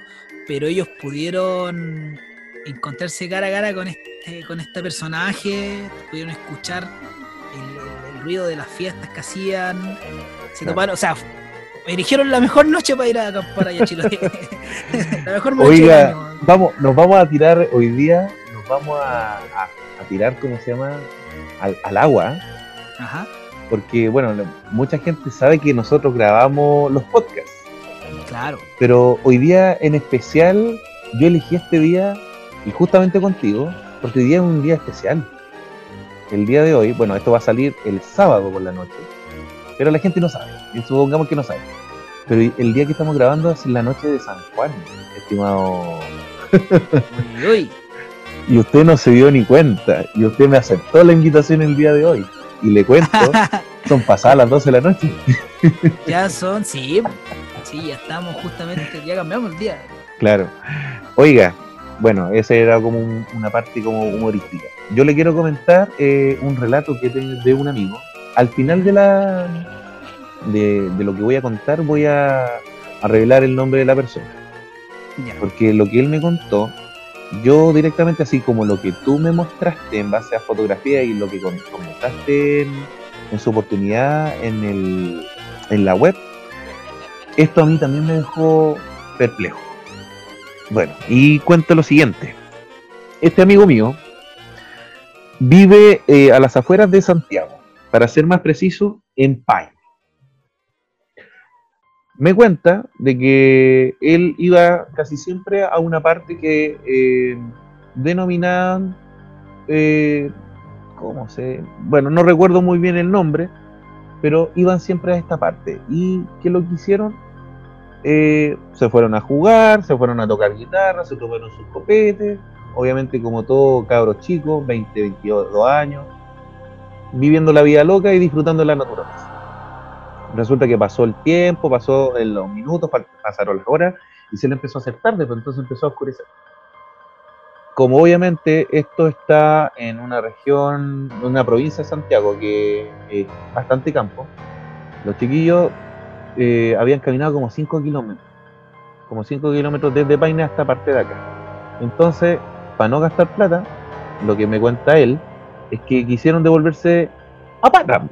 Pero ellos pudieron encontrarse cara a cara con este, con este personaje, pudieron escuchar el, ruido de las fiestas que hacían. Se Claro. toparon, o sea, eligieron la mejor noche para ir a acampar allá a Chiloé. la mejor noche Oiga, vamos, nos vamos a tirar hoy día, vamos a, a- a tirar, ¿cómo se llama? Al, al agua, Ajá, porque bueno, mucha gente sabe que nosotros grabamos los podcasts, claro. pero hoy día en especial yo elegí este día y justamente contigo, porque hoy día es un día especial. El día de hoy, bueno, esto va a salir el sábado por la noche, pero la gente no sabe, y supongamos que no sabe. Pero el día que estamos grabando es la noche de San Juan, estimado Uy, uy. Y usted no se dio ni cuenta y usted me aceptó la invitación el día de hoy. y le cuento, son pasadas las 12 de la noche. Ya son, sí, sí, ya estamos justamente, ya cambiamos el día. Claro. Oiga, bueno, esa era como un- una parte como humorística. Yo le quiero comentar eh, un relato que tengo de un amigo. Al final de la de, de lo que voy a contar voy a, a revelar el nombre de la persona. Ya. Porque lo que él me contó, yo directamente así como lo que tú me mostraste en base a fotografía y lo que com- comentaste en, en su oportunidad en, el, en la web, esto a mí también me dejó perplejo. Bueno, y cuento lo siguiente. Este amigo mío vive eh, a las afueras de Santiago, para ser más preciso, en Paine. Me cuenta de que él iba casi siempre a una parte que eh, denominaban, eh, ¿cómo se? Bueno, no recuerdo muy bien el nombre, pero iban siempre a esta parte. ¿Y qué lo que hicieron? Eh, se fueron a jugar, se fueron a tocar guitarra, se tomaron sus copetes, obviamente como todo cabros chicos, 20, 22 años, viviendo la vida loca y disfrutando de la naturaleza. Resulta que pasó el tiempo, pasó los minutos, pa- pasaron las horas y se le empezó a hacer tarde, pero entonces empezó a oscurecer. Como obviamente esto está en una región, en una provincia de Santiago que es bastante campo, los chiquillos eh, habían caminado como 5 kilómetros, como 5 kilómetros desde Paine hasta parte de acá. Entonces, para no gastar plata, lo que me cuenta él es que quisieron devolverse a pata,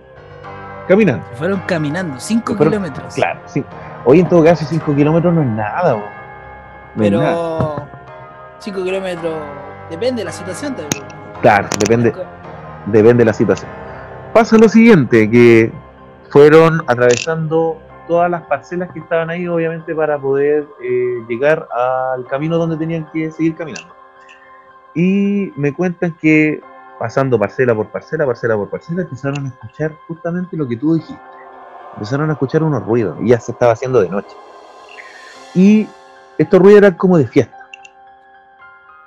caminando. Se fueron caminando 5 Se fueron- kilómetros. Claro, sí. Hoy en todo caso 5 kilómetros no es nada, bo. No es nada. Pero 5 kilómetros depende de la situación también. Claro, depende, depende de la situación. Pasa lo siguiente, que fueron atravesando todas las parcelas que estaban ahí, obviamente, para poder eh, llegar al camino donde tenían que seguir caminando. Y me cuentan que pasando parcela por parcela, parcela por parcela, empezaron a escuchar justamente lo que tú dijiste. Empezaron a escuchar unos ruidos y ya se estaba haciendo de noche. Y estos ruidos eran como de fiesta.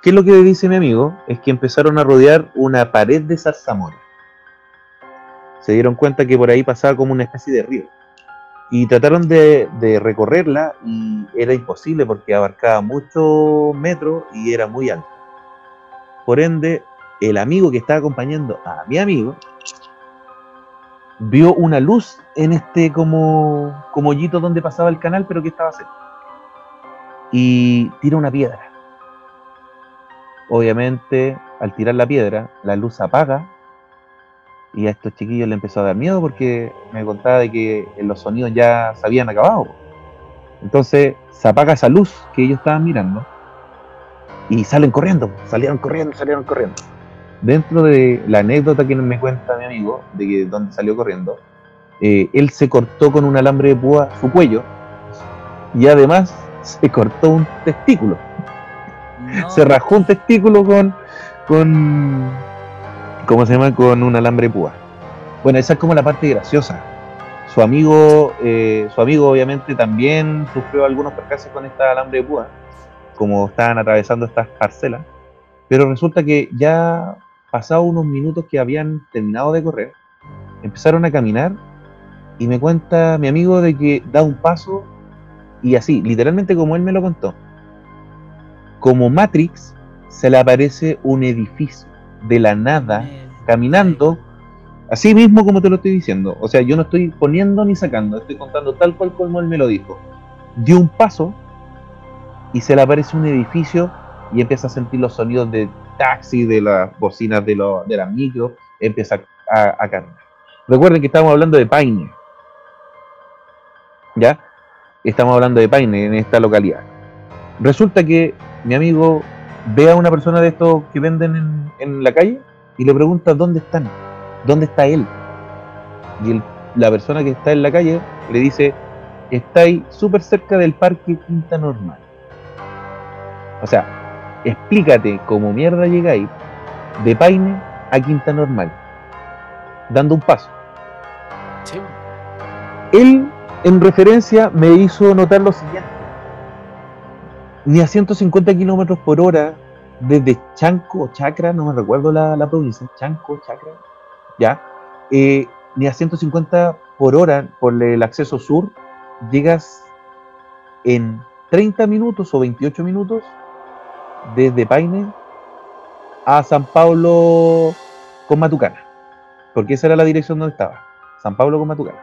¿Qué es lo que dice mi amigo? Es que empezaron a rodear una pared de zarzamora. Se dieron cuenta que por ahí pasaba como una especie de río. Y trataron de, de recorrerla y era imposible porque abarcaba muchos metros y era muy alto. Por ende, el amigo que estaba acompañando a mi amigo vio una luz en este como, como hoyito donde pasaba el canal, pero que estaba cerca. Y tira una piedra. Obviamente, al tirar la piedra, la luz apaga y a estos chiquillos le empezó a dar miedo porque me contaba de que los sonidos ya se habían acabado. Entonces se apaga esa luz que ellos estaban mirando y salen corriendo, salieron corriendo, salieron corriendo. Dentro de la anécdota que me cuenta mi amigo, de que donde salió corriendo, eh, él se cortó con un alambre de púa su cuello y además se cortó un testículo No, se rajó un testículo con, con, ¿cómo se llama? Con un alambre de púa. Bueno, esa es como la parte graciosa. Su amigo, eh, su amigo obviamente también sufrió algunos percances con esta alambre de púa, como estaban atravesando estas parcelas. Pero resulta que ya pasados unos minutos que habían terminado de correr, empezaron a caminar y me cuenta mi amigo de que da un paso y así, literalmente como él me lo contó, como Matrix, se le aparece un edificio de la nada, caminando, así mismo como te lo estoy diciendo. O sea, yo no estoy poniendo ni sacando, estoy contando tal cual como él me lo dijo. Dio un paso y se le aparece un edificio y empieza a sentir los sonidos de taxi, de las bocinas de, los de las micros, empieza a, a caminar. Recuerden que estamos hablando de Paine. ¿Ya? Estamos hablando de Paine en esta localidad. Resulta que mi amigo ve a una persona de estos que venden en, en la calle y le pregunta dónde están, dónde está él. Y el- la persona que está en la calle le dice, está ahí súper cerca del parque Quinta Normal. O sea, explícate cómo mierda llegáis de Paine a Quinta Normal, dando un paso. Sí, Él, en referencia, me hizo notar lo siguiente. Ni a 150 kilómetros por hora, desde Chanco o Chacra, no me recuerdo la, la provincia, Chanco, Chacra, ya, eh, ni a 150 por hora por el acceso sur, llegas en 30 minutos o 28 minutos desde Paine a San Pablo con Matucana, porque esa era la dirección donde estaba, San Pablo con Matucana.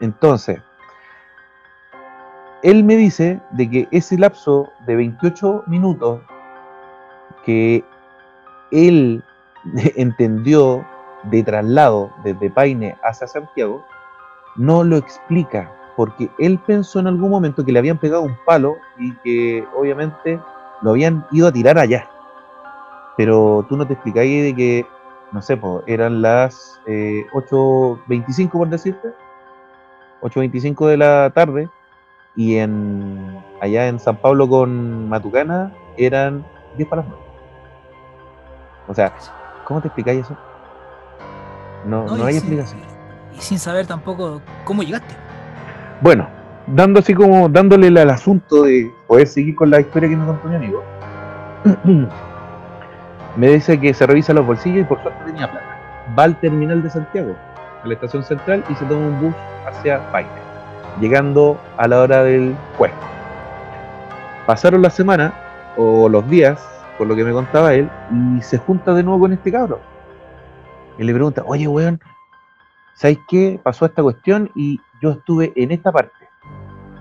Entonces, él me dice de que ese lapso de 28 minutos que él entendió de traslado desde Paine hacia Santiago, no lo explica, porque él pensó en algún momento que le habían pegado un palo y que obviamente lo habían ido a tirar allá. Pero tú no te explicáis de que, no sé, eran las 8.25 eh, por decirte, 8.25 de la tarde, y en allá en San Pablo con Matucana eran 10 para las 9. O sea, ¿cómo te explicáis eso? No, no, hay explicación. Y sin saber tampoco cómo llegaste. Bueno, dando así como, dándole al asunto de poder seguir con la historia que me contó mi amigo, me dice que se revisa los bolsillos y por suerte tenía plata. Va al terminal de Santiago, a la estación central, y se toma un bus hacia Paine, llegando a la hora del puesto. Pasaron la semana o los días, por lo que me contaba él, y se junta de nuevo con este cabrón y le pregunta, oye, weón, ¿sabes qué? Pasó esta cuestión y yo estuve en esta parte.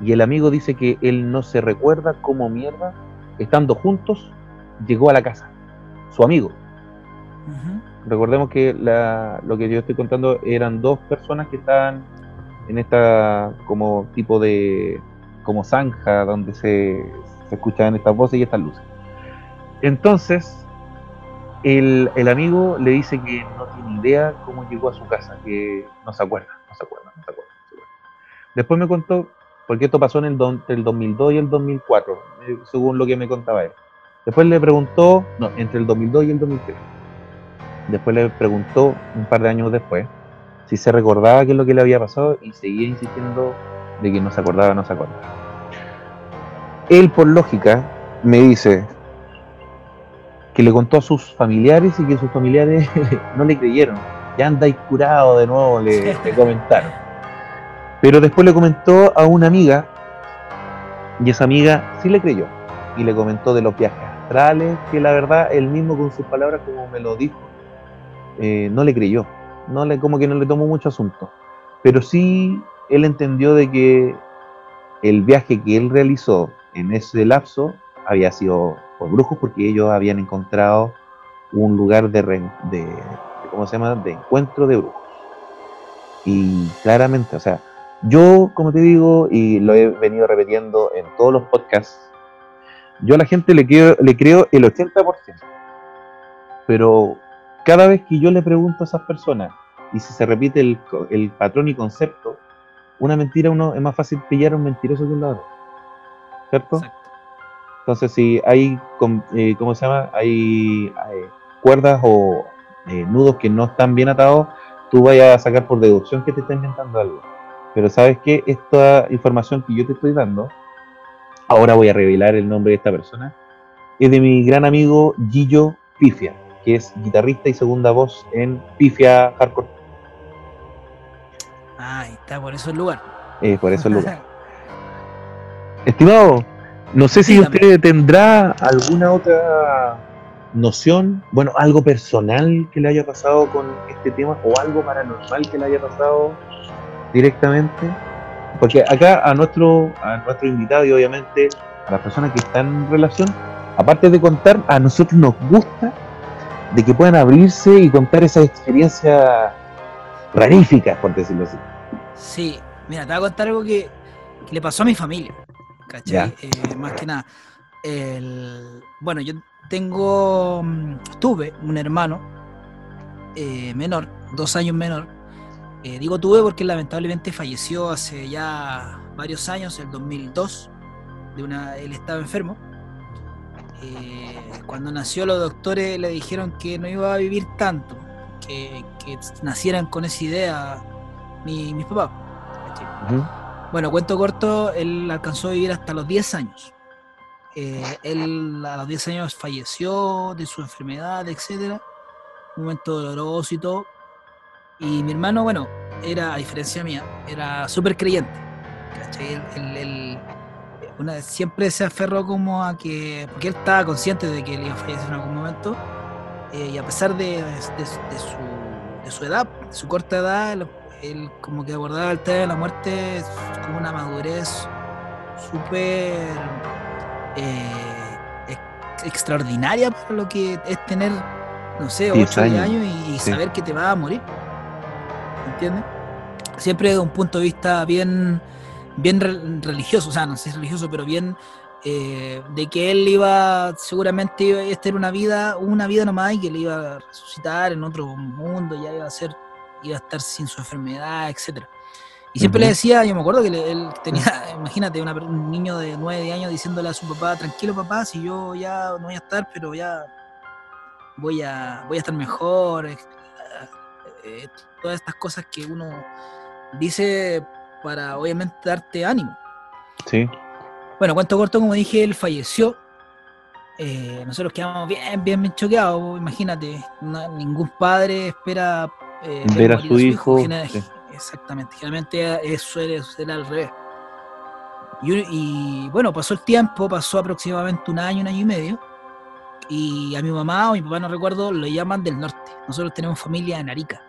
Y el amigo dice que él no se recuerda cómo mierda, estando juntos, llegó a la casa. Su amigo. Recordemos que lo que yo estoy contando eran dos personas que estaban en esta como tipo de como zanja donde se, se escuchaban estas voces y estas luces. Entonces, el, amigo le dice que no tiene idea cómo llegó a su casa, que no se acuerda, no se acuerda, no se acuerda. Después me contó, porque esto pasó en el, entre el 2002 y el 2004, eh, según lo que me contaba él. Después le preguntó, no, entre el 2002 y el 2003. Después le preguntó, un par de años después, si se recordaba qué es lo que le había pasado y seguía insistiendo de que no se acordaba, no se acordaba. Él, por lógica, me dice, que le contó a sus familiares y que sus familiares no le creyeron. Ya andáis curado de nuevo, le, comentaron. Pero después le comentó a una amiga y esa amiga sí le creyó y le comentó de los viajes astrales, que la verdad él mismo con sus palabras, como me lo dijo, eh, no le creyó, no le, como que no le tomó mucho asunto. Pero sí él entendió de que el viaje que él realizó en ese lapso había sido por brujos porque ellos habían encontrado un lugar de, de, ¿cómo se llama? de encuentro de brujos. Y claramente, o sea, yo, como te digo, y lo he venido repitiendo en todos los podcasts, yo a la gente le creo, le creo el 80%. Pero cada vez que yo le pregunto a esas personas, y si se repite el, el patrón y concepto, una mentira uno es más fácil pillar a un mentiroso que un ladrón. ¿Cierto? Entonces, si hay, eh, ¿cómo se llama? Hay, cuerdas o eh, nudos que no están bien atados, tú vayas a sacar por deducción que te está inventando algo. Pero sabes que esta información que yo te estoy dando, ahora voy a revelar el nombre de esta persona, es de mi gran amigo Gillo Pifia, que es guitarrista y segunda voz en Pifia Hardcore. Ah, está, por eso el lugar. Eh, por eso el lugar. Estimado, no sé si usted tendrá alguna otra noción, bueno, algo personal que le haya pasado con este tema o algo paranormal que le haya pasado directamente. Porque acá a nuestro, a nuestro invitado y obviamente a las personas que están en relación, aparte de contar, a nosotros nos gusta de que puedan abrirse y contar esas experiencias raríficas, por decirlo así. Sí, mira, te voy a contar algo que le pasó a mi familia. ¿cachai? Eh, más que nada. El, bueno, yo tengo, mm, tuve un hermano eh, menor, dos años menor. Eh, digo tuve porque lamentablemente falleció hace ya varios años, el 2002. De una, él estaba enfermo. cuando nació los doctores le dijeron que no iba a vivir tanto, que, nacieran con esa idea mi, mis papás. Bueno, cuento corto, él alcanzó a vivir hasta los 10 años. Eh, él a los 10 años falleció de su enfermedad, etc. un momento doloroso y todo. Y mi hermano, bueno, era, a diferencia mía, era súper creyente. ¿cachai? Una- siempre se aferró como a que, porque él estaba consciente de que él iba a fallecer en algún momento, eh, y a pesar de, de- de su, de su edad, de su corta edad, él, él como que abordaba el tema de la muerte con una madurez súper eh, ex- extraordinaria para lo que es tener, no sé, 10 8 años, años, y, y sí. saber que te vas a morir. ¿Entiendes? Siempre de un punto de vista bien, bien re- religioso, o sea, no sé si religioso, pero bien eh, de que él iba, seguramente iba, esta era una vida, una vida nomás y que le iba a resucitar en otro mundo, ya iba a ser, iba a estar sin su enfermedad, etcétera. Y siempre le decía, yo me acuerdo que le- él tenía, imagínate, una un niño de 9 años diciéndole a su papá, tranquilo papá, si yo ya no voy a estar, pero ya voy a, voy a estar mejor. Eh, todas estas cosas que uno dice para obviamente darte ánimo. Sí, Bueno, cuento corto, como dije, él falleció. Eh, nosotros quedamos bien, bien, bien choqueados. Imagínate, no- ningún padre espera eh, Ver a su hijo, sí. Exactamente, generalmente eso suele suceder al revés. Y, y, bueno, pasó el tiempo, pasó aproximadamente un año, un año y medio. Y a mi mamá o mi papá, no recuerdo, lo llaman del norte. Nosotros tenemos familia en Arica.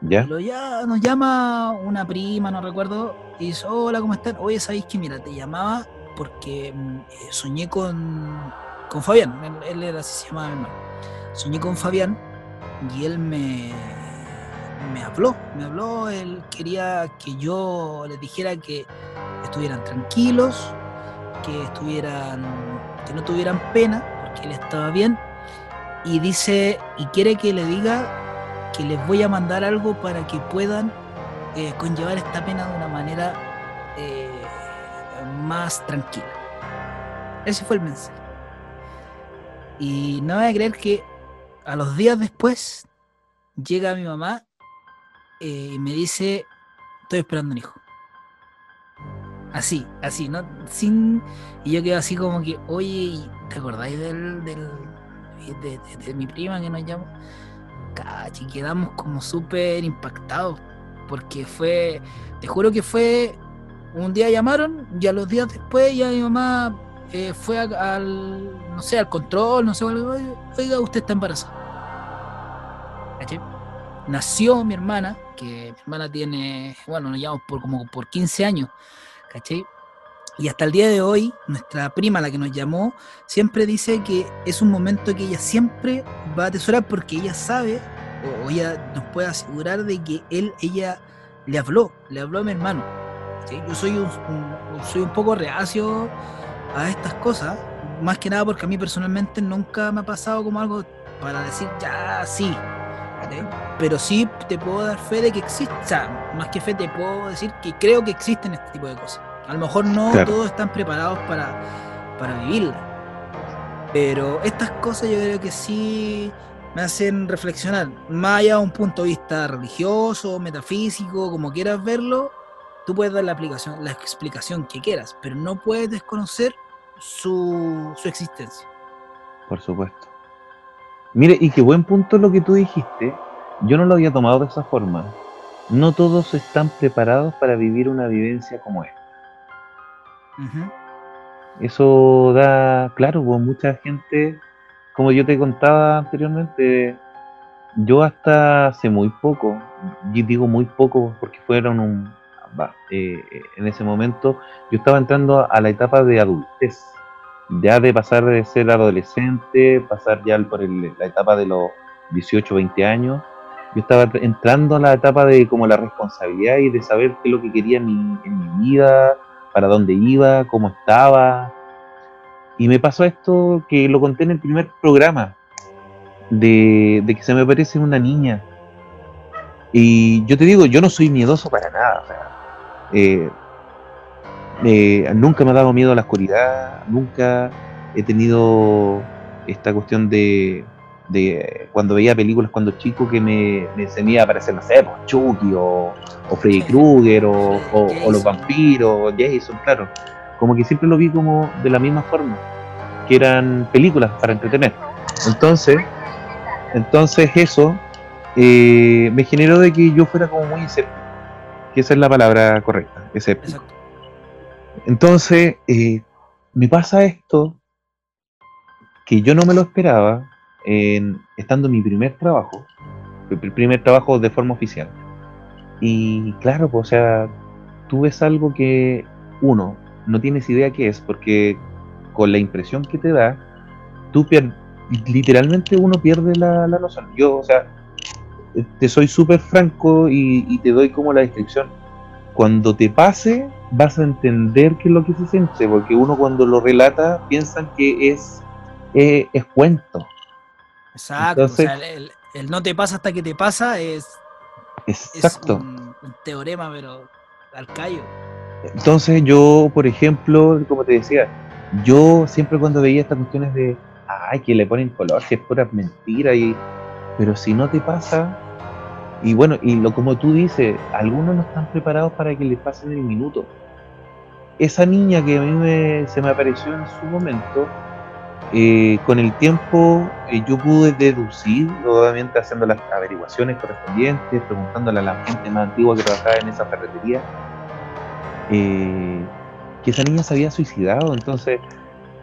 Ya, Lo ya, nos llama una prima, no recuerdo, y dice, hola, ¿cómo están? Oye, ¿sabéis que mira, te llamaba porque mm, soñé con, con Fabián, él, él era así se llamaba mi hermano. Soñé con Fabián y él me, me habló, me habló, él quería que yo les dijera que estuvieran tranquilos, que estuvieran, que no tuvieran pena, porque él estaba bien, y dice, y quiere que le diga que les voy a mandar algo para que puedan eh, conllevar esta pena de una manera eh, más tranquila. Ese fue el mensaje. Y no voy a creer que a los días después llega mi mamá eh, y me dice, estoy esperando un hijo. Así, así, ¿no? Sin... Y yo quedo así como que, oye, ¿te acordáis del, del, de, de- de mi prima que nos llamó? Cachi, quedamos como súper impactados. Porque fue, te juro que fue, un día llamaron y a los días después ya mi mamá eh, fue al, no sé, al control, no sé, oiga, usted está embarazada. ¿Cachai? Nació mi hermana, que mi hermana tiene, bueno, nos llevamos por como por 15 años, ¿cachai? Y hasta el día de hoy, nuestra prima, la que nos llamó, siempre dice que es un momento que ella siempre va a atesorar porque ella sabe, o ella nos puede asegurar de que él, ella le habló, le habló a mi hermano. Yo soy un, soy un poco reacio a estas cosas, más que nada porque a mí personalmente nunca me ha pasado como algo para decir, ya, sí. ¿sí? Pero sí te puedo dar fe de que sea, más que fe te puedo decir que creo que existen este tipo de cosas. A lo mejor no Claro. todos están preparados para, para vivirla. Pero estas cosas yo creo que sí me hacen reflexionar. Más allá de un punto de vista religioso, metafísico, como quieras verlo, tú puedes dar la, aplicación, la explicación que quieras, pero no puedes desconocer su, su existencia. por supuesto. Mire, y qué buen punto lo que tú dijiste. Yo no lo había tomado de esa forma. No todos están preparados para vivir una vivencia como esta. Eso da, claro, pues mucha gente, como yo te contaba anteriormente, yo hasta hace muy poco, y digo muy poco porque fueron un, eh, en ese momento yo estaba entrando a, la etapa de adultez, ya de pasar de ser adolescente, pasar ya por la etapa de los 18, 20 años, yo estaba entrando a la etapa de como la responsabilidad y de saber qué es lo que quería en mi vida, para dónde iba, cómo estaba. Y me pasó esto que lo conté en el primer programa, de, que se me aparece una niña. Y yo te digo, yo no soy miedoso para nada. eh, nunca me ha dado miedo a la oscuridad, nunca he tenido esta cuestión de, de cuando veía películas cuando chico que me, me se me iba a aparecer, no sé, pues, Chucky o, o Freddy Krueger o, o- o los vampiros, Jason, claro. Como que siempre lo vi como de la misma forma, que eran películas para entretener. Entonces, Entonces eso eh, me generó de que yo fuera como muy escéptico, que esa es la palabra correcta, escéptico. Entonces, eh, me pasa esto que yo no me lo esperaba estando mi primer trabajo, el primer trabajo de forma oficial. Y claro, pues, o sea, tú ves algo que uno no tienes idea qué es, porque con la impresión que te da, tú pier- literalmente uno pierde la, la noción. Yo, o sea, te soy súper franco y, y te doy como la descripción. Cuando te pase, vas a entender qué es lo que se siente, porque uno cuando lo relata piensan que es, eh, es cuento. Exacto. Entonces- o sea, el, no te pasa hasta que te pasa es, es Exacto. un, un teorema, pero al callo. Entonces yo, por ejemplo, como te decía, yo siempre cuando veía estas cuestiones de, ay, que le ponen color, si es pura mentira, y, pero si no te pasa, y bueno, y lo como tú dices, algunos no están preparados para que les pasen el minuto. Esa niña que a mí me- se me apareció en su momento, eh, con el tiempo eh, yo pude deducir, obviamente haciendo las averiguaciones correspondientes, preguntándole a la gente más antigua que trabajaba en esa ferretería, eh, que esa niña se había suicidado. Entonces,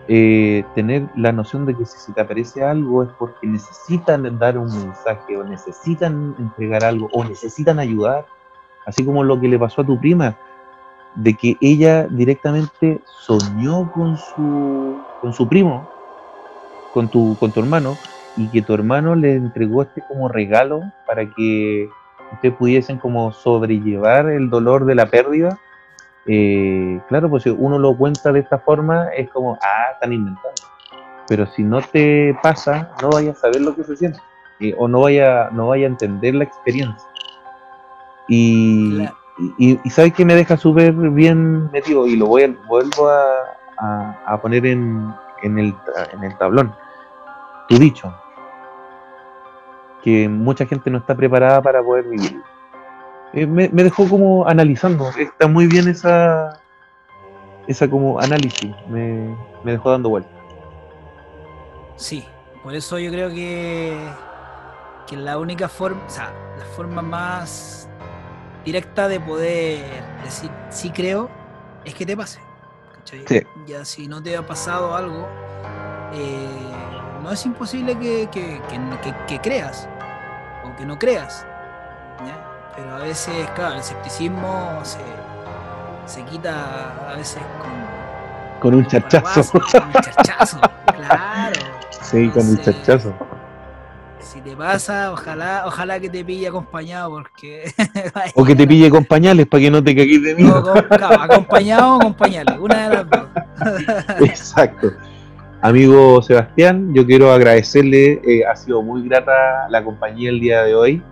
eh, tener la noción de que si se te aparece algo es porque necesitan dar un mensaje o necesitan entregar algo o necesitan ayudar, así como lo que le pasó a tu prima, de que ella directamente soñó con su, con su primo, con tu, con tu hermano, y que tu hermano le entregó este como regalo para que ustedes pudiesen como sobrellevar el dolor de la pérdida. Eh, claro, pues si uno lo cuenta de esta forma, es como, ah, están inventando. Pero si no te pasa, no vayas a saber lo que se siente. eh, o no vaya, no vaya a entender la experiencia. Y, Claro. y, y- y sabes que me deja súper bien metido y lo voy a, vuelvo a, a- a poner en, en, el, en el tablón. Tu dicho, que mucha gente no está preparada para poder vivir. Eh, me, me dejó como analizando, está muy bien esa, esa como análisis, me, me dejó dando vueltas. Sí, por eso yo creo que, que la única forma, o sea, la forma más directa de poder decir sí creo es que te pase. ¿Cachai? Sí. Ya si no te ha pasado algo, eh, no es imposible que, que- que creas o que no creas. ¿ya? Pero a veces, claro, el escepticismo se, se quita a veces con, Con un con chachazo. paraguas, Con un chachazo, claro. Sí, con un chachazo. Si te pasa, ojalá, ojalá que te pille acompañado porque O que te pille con pañales para que no te cagues de No, miedo. claro, acompañado o con pañales, una de las dos. Exacto. Amigo Sebastián, yo quiero agradecerle, eh, ha sido muy grata la compañía el día de hoy.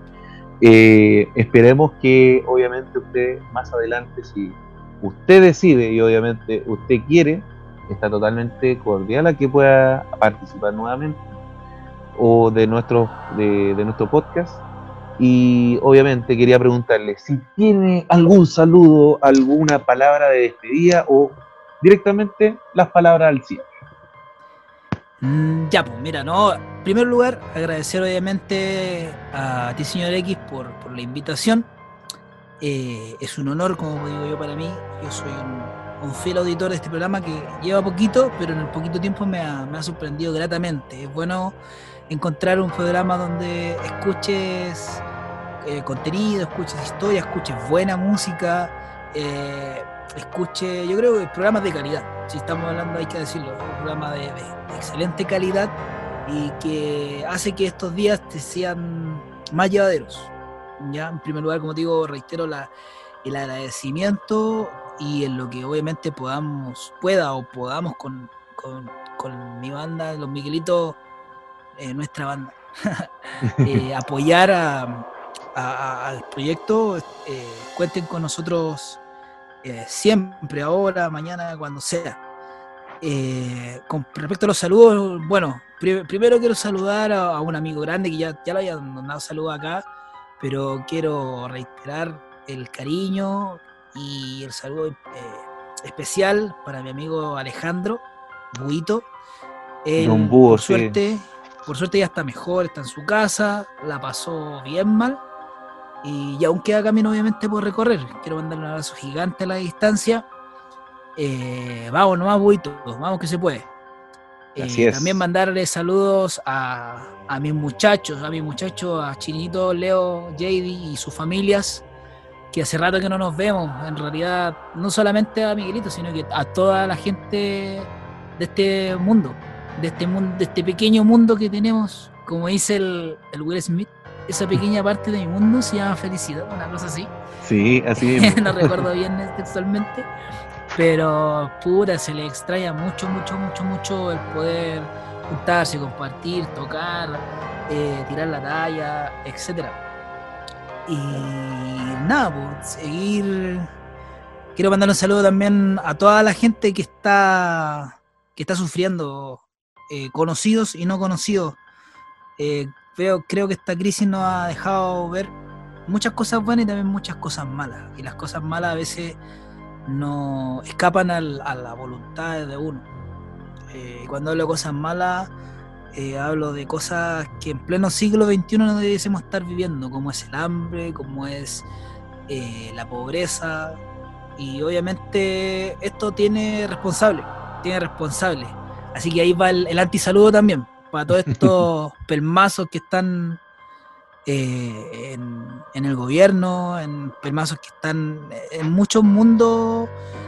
Eh, esperemos que obviamente usted más adelante, si usted decide y obviamente usted quiere, está totalmente cordial a que pueda participar nuevamente o de nuestro, de, de nuestro podcast. Y obviamente quería preguntarle si tiene algún saludo, alguna palabra de despedida o directamente las palabras al cierre. Mm, Ya, pues mira, no. En primer lugar, agradecer obviamente a ti, señor X, por, por la invitación. Eh, es un honor, como digo yo, para mí. Yo soy un, un fiel auditor de este programa que lleva poquito, pero en el poquito tiempo me ha, me ha sorprendido gratamente. Es bueno encontrar un programa donde escuches eh, contenido, escuches historia, escuches buena música, eh, escuche, yo creo que programas de calidad. Si estamos hablando, hay que decirlo, un programa de, excelente calidad y que hace que estos días te sean más llevaderos. Ya, en primer lugar, como te digo, reitero la, el agradecimiento y en lo que obviamente podamos, pueda o podamos con, con, con mi banda, los Miguelitos, eh, nuestra banda, eh, apoyar a, a- a- al proyecto, eh, cuenten con nosotros eh, siempre, ahora, mañana, cuando sea. Con respecto a los saludos, bueno, pri- primero quiero saludar a, a un amigo grande que ya, ya lo habían mandado saludos acá, pero quiero reiterar el cariño y el saludo eh, especial para mi amigo Alejandro Buito. Él, Don Búho, por sí. Por suerte ya está mejor, está en su casa, la pasó bien mal. Y, aún queda camino, obviamente, por recorrer. Quiero mandarle un abrazo gigante a la distancia. Eh, vamos nomás, buitos, vamos que se puede. Eh, también mandarle saludos a, a, mis muchachos, a mis muchachos, a Chinito, Leo, JD y sus familias, que hace rato que no nos vemos. En realidad, no solamente a Miguelito, sino que a toda la gente de este mundo, de este mundo, de este pequeño mundo que tenemos, como dice el, el Will Smith, esa pequeña parte de mi mundo se llama felicidad, una cosa así. Sí, así no recuerdo bien textualmente. Pero pura, se le extraña mucho, mucho, mucho, mucho el poder juntarse, compartir, tocar, eh, tirar la talla, etcétera. Y nada, pues, seguir. Quiero mandar un saludo también a toda la gente que está que está sufriendo, eh, conocidos y no conocidos. Eh, creo que esta crisis nos ha dejado ver muchas cosas buenas y también muchas cosas malas. Y las cosas malas a veces no escapan a la voluntad de uno. Eh, cuando hablo de cosas malas, eh, hablo de cosas que en pleno siglo XXI no debiésemos estar viviendo, como es el hambre, como es la pobreza. Y obviamente esto tiene responsable, tiene responsable. Así que ahí va el, el antisaludo también, para todos estos pelmazos que están eh, en, el gobierno, en permazos que están en muchos mundos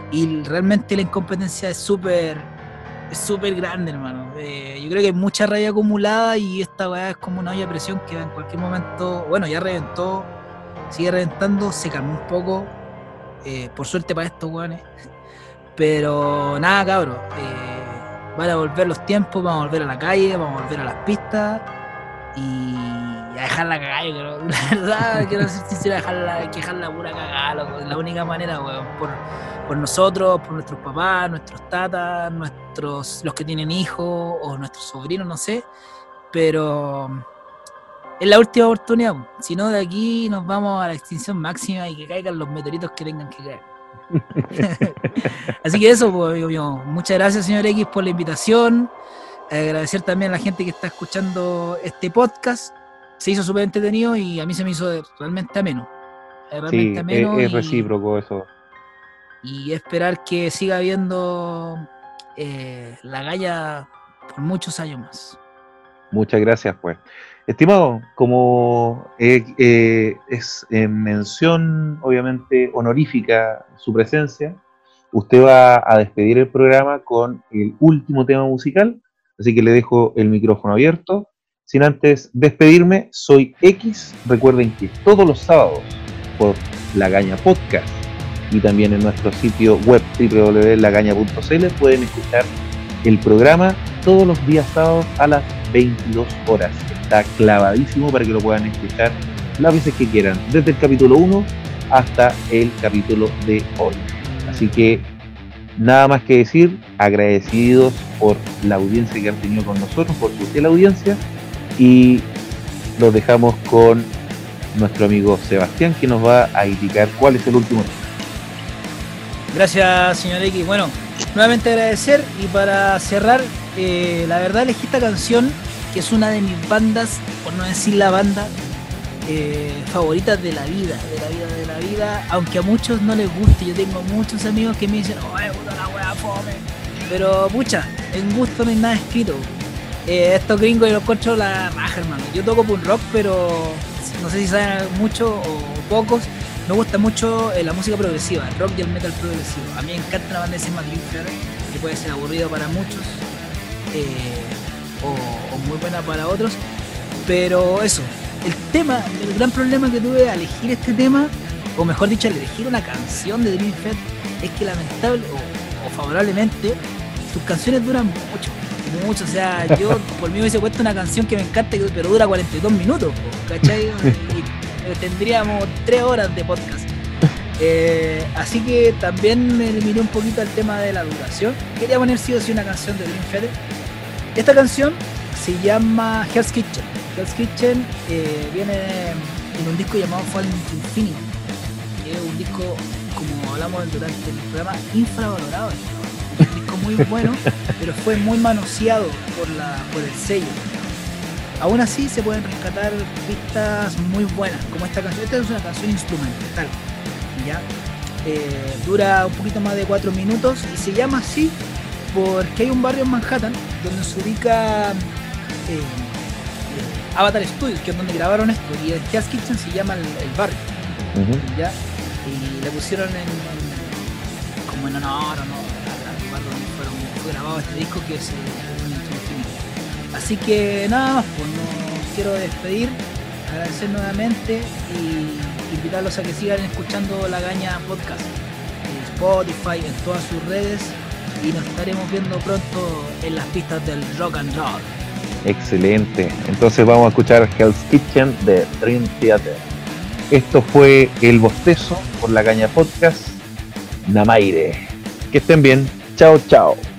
y realmente la incompetencia es súper es súper grande, hermano. Eh, yo creo que hay mucha rabia acumulada y esta weá es como una olla de presión que en cualquier momento, bueno, ya reventó, sigue reventando, se calmó un poco, eh, por suerte para estos weones. Pero nada, cabros, van a volver los tiempos, vamos a volver a la calle, vamos a volver a las pistas y a dejarla cagar, La verdad, quiero ser sincero, dejarla, dejarla pura cagada, la única manera, weón, por, por nosotros, por nuestros papás, nuestros tatas, nuestros, los que tienen hijos o nuestros sobrinos, no sé. Pero es la última oportunidad. Si no, de aquí nos vamos a la extinción máxima y que caigan los meteoritos que tengan que caer. Así que eso, pues, muchas gracias, señor X, por la invitación. Agradecer también a la gente que está escuchando este podcast. Se hizo súper entretenido y a mí se me hizo realmente ameno. Realmente ameno es, recíproco eso. Y esperar que siga habiendo eh, la galla por muchos años más. Muchas gracias, pues. Estimado, como eh, eh, es en mención, obviamente, honorífica su presencia, usted va a despedir el programa con el último tema musical Así que le dejo el micrófono abierto. Sin antes despedirme, soy X. Recuerden que todos los sábados por La Gaña Podcast y también en nuestro sitio web www.lagaña.cl pueden escuchar el programa todos los días sábados a las 22 horas. Está clavadísimo para que lo puedan escuchar las veces que quieran, desde el capítulo 1 hasta el capítulo de hoy. Así que Nada más que decir, agradecidos por la audiencia que han tenido con nosotros, por su fiel audiencia, y los dejamos con nuestro amigo Sebastián, que nos va a indicar cuál es el último tema. Gracias, señor X. Bueno, nuevamente agradecer y para cerrar, eh, la verdad elegí esta canción, que es una de mis bandas, por no decir la banda, eh, favoritas de la vida, de la vida, de la vida, aunque a muchos no les guste, yo tengo muchos amigos que me dicen, oh, puta la wea fome, pero pucha, en gusto no hay nada escrito. Eh, estos gringos y los encuentro la raja, hermano. Yo toco punk rock, pero no sé si saben mucho o pocos. Me gusta mucho eh, la música progresiva, el rock y el metal progresivo. A mí me encanta la banda de Sema que puede ser aburrido para muchos eh, o muy buena para otros. Pero eso, el tema, el gran problema que tuve al elegir este tema, o mejor dicho, al elegir una canción de Dream Fed, es que lamentable o, favorablemente, sus canciones duran mucho, mucho. O sea, yo por mí hubiese puesto una canción que me encanta, pero dura 42 minutos, ¿cachai? Y tendríamos 3 horas de podcast. Eh, así que también me eliminé un poquito el tema de la duración. Quería poner sí o sí una canción de Dream. Esta canción se llama Hell's Kitchen. Hell's Kitchen eh, viene en un disco llamado Fallen Infinity, que es un disco, como hablamos durante el programa, infravalorado. un disco muy bueno, pero fue muy manoseado por, la, por el sello. Aún así se pueden rescatar pistas muy buenas, como esta canción. Esta es una canción instrumental, ¿ya? Eh, dura un poquito más de 4 minutos y se llama así porque hay un barrio en Manhattan donde se ubica eh, Avatar Studios, que es donde grabaron esto, y el Jazz Kitchen se llama el, el barrio, ¿ya? Y le pusieron en, en- como en honor o no, al lugar donde fueron, fue grabado este disco que es el. Así que nada pues no quiero despedir, agradecer nuevamente y invitarlos a que sigan escuchando La Gaña Podcast en Spotify, en todas sus redes y nos estaremos viendo pronto en las pistas del rock and roll. Excelente. Entonces vamos a escuchar Hell's Kitchen de Dream Theater. Esto fue El Bostezo por la Caña Podcast. Namaire. Que estén bien. Chao, chao.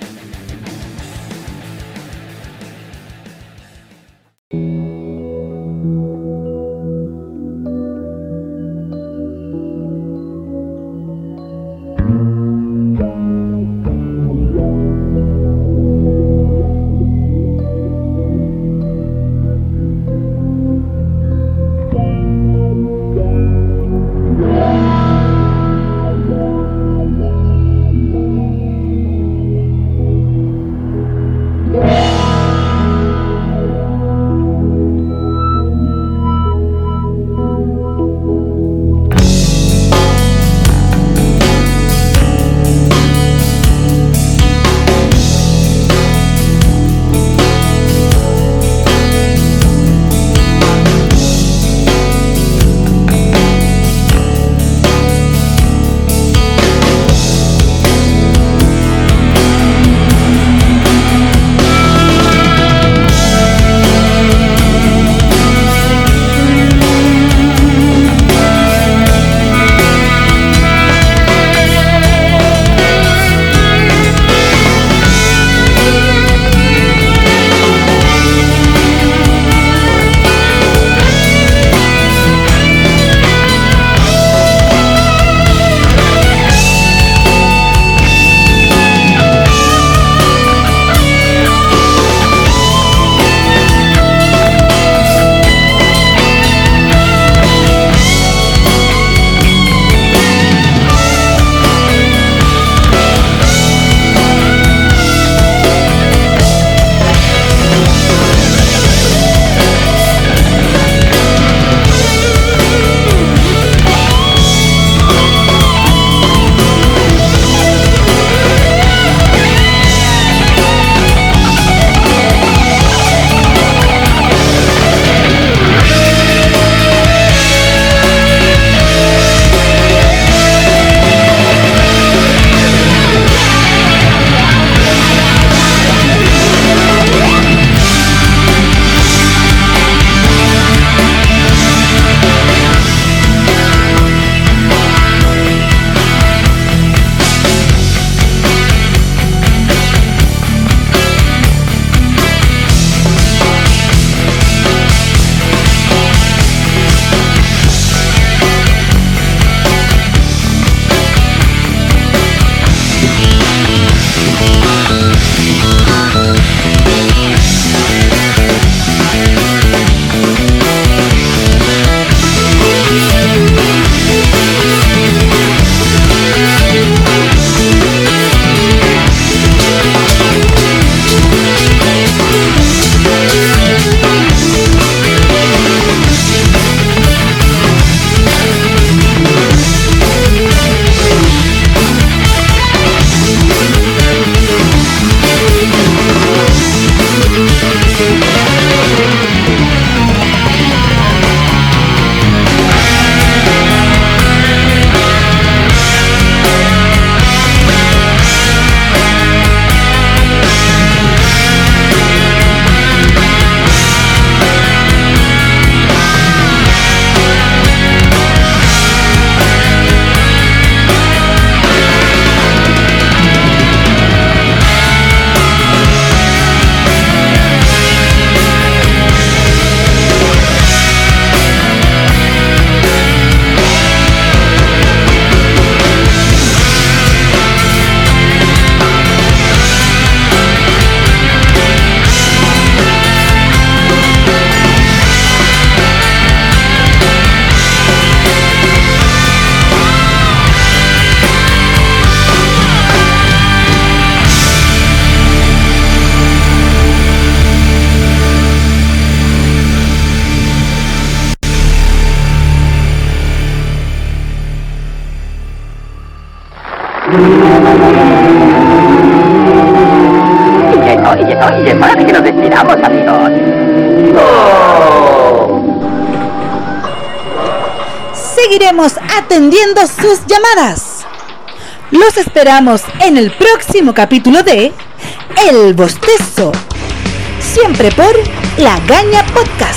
Sus llamadas. Los esperamos en el próximo capítulo de El Bostezo. Siempre por La Gaña Podcast.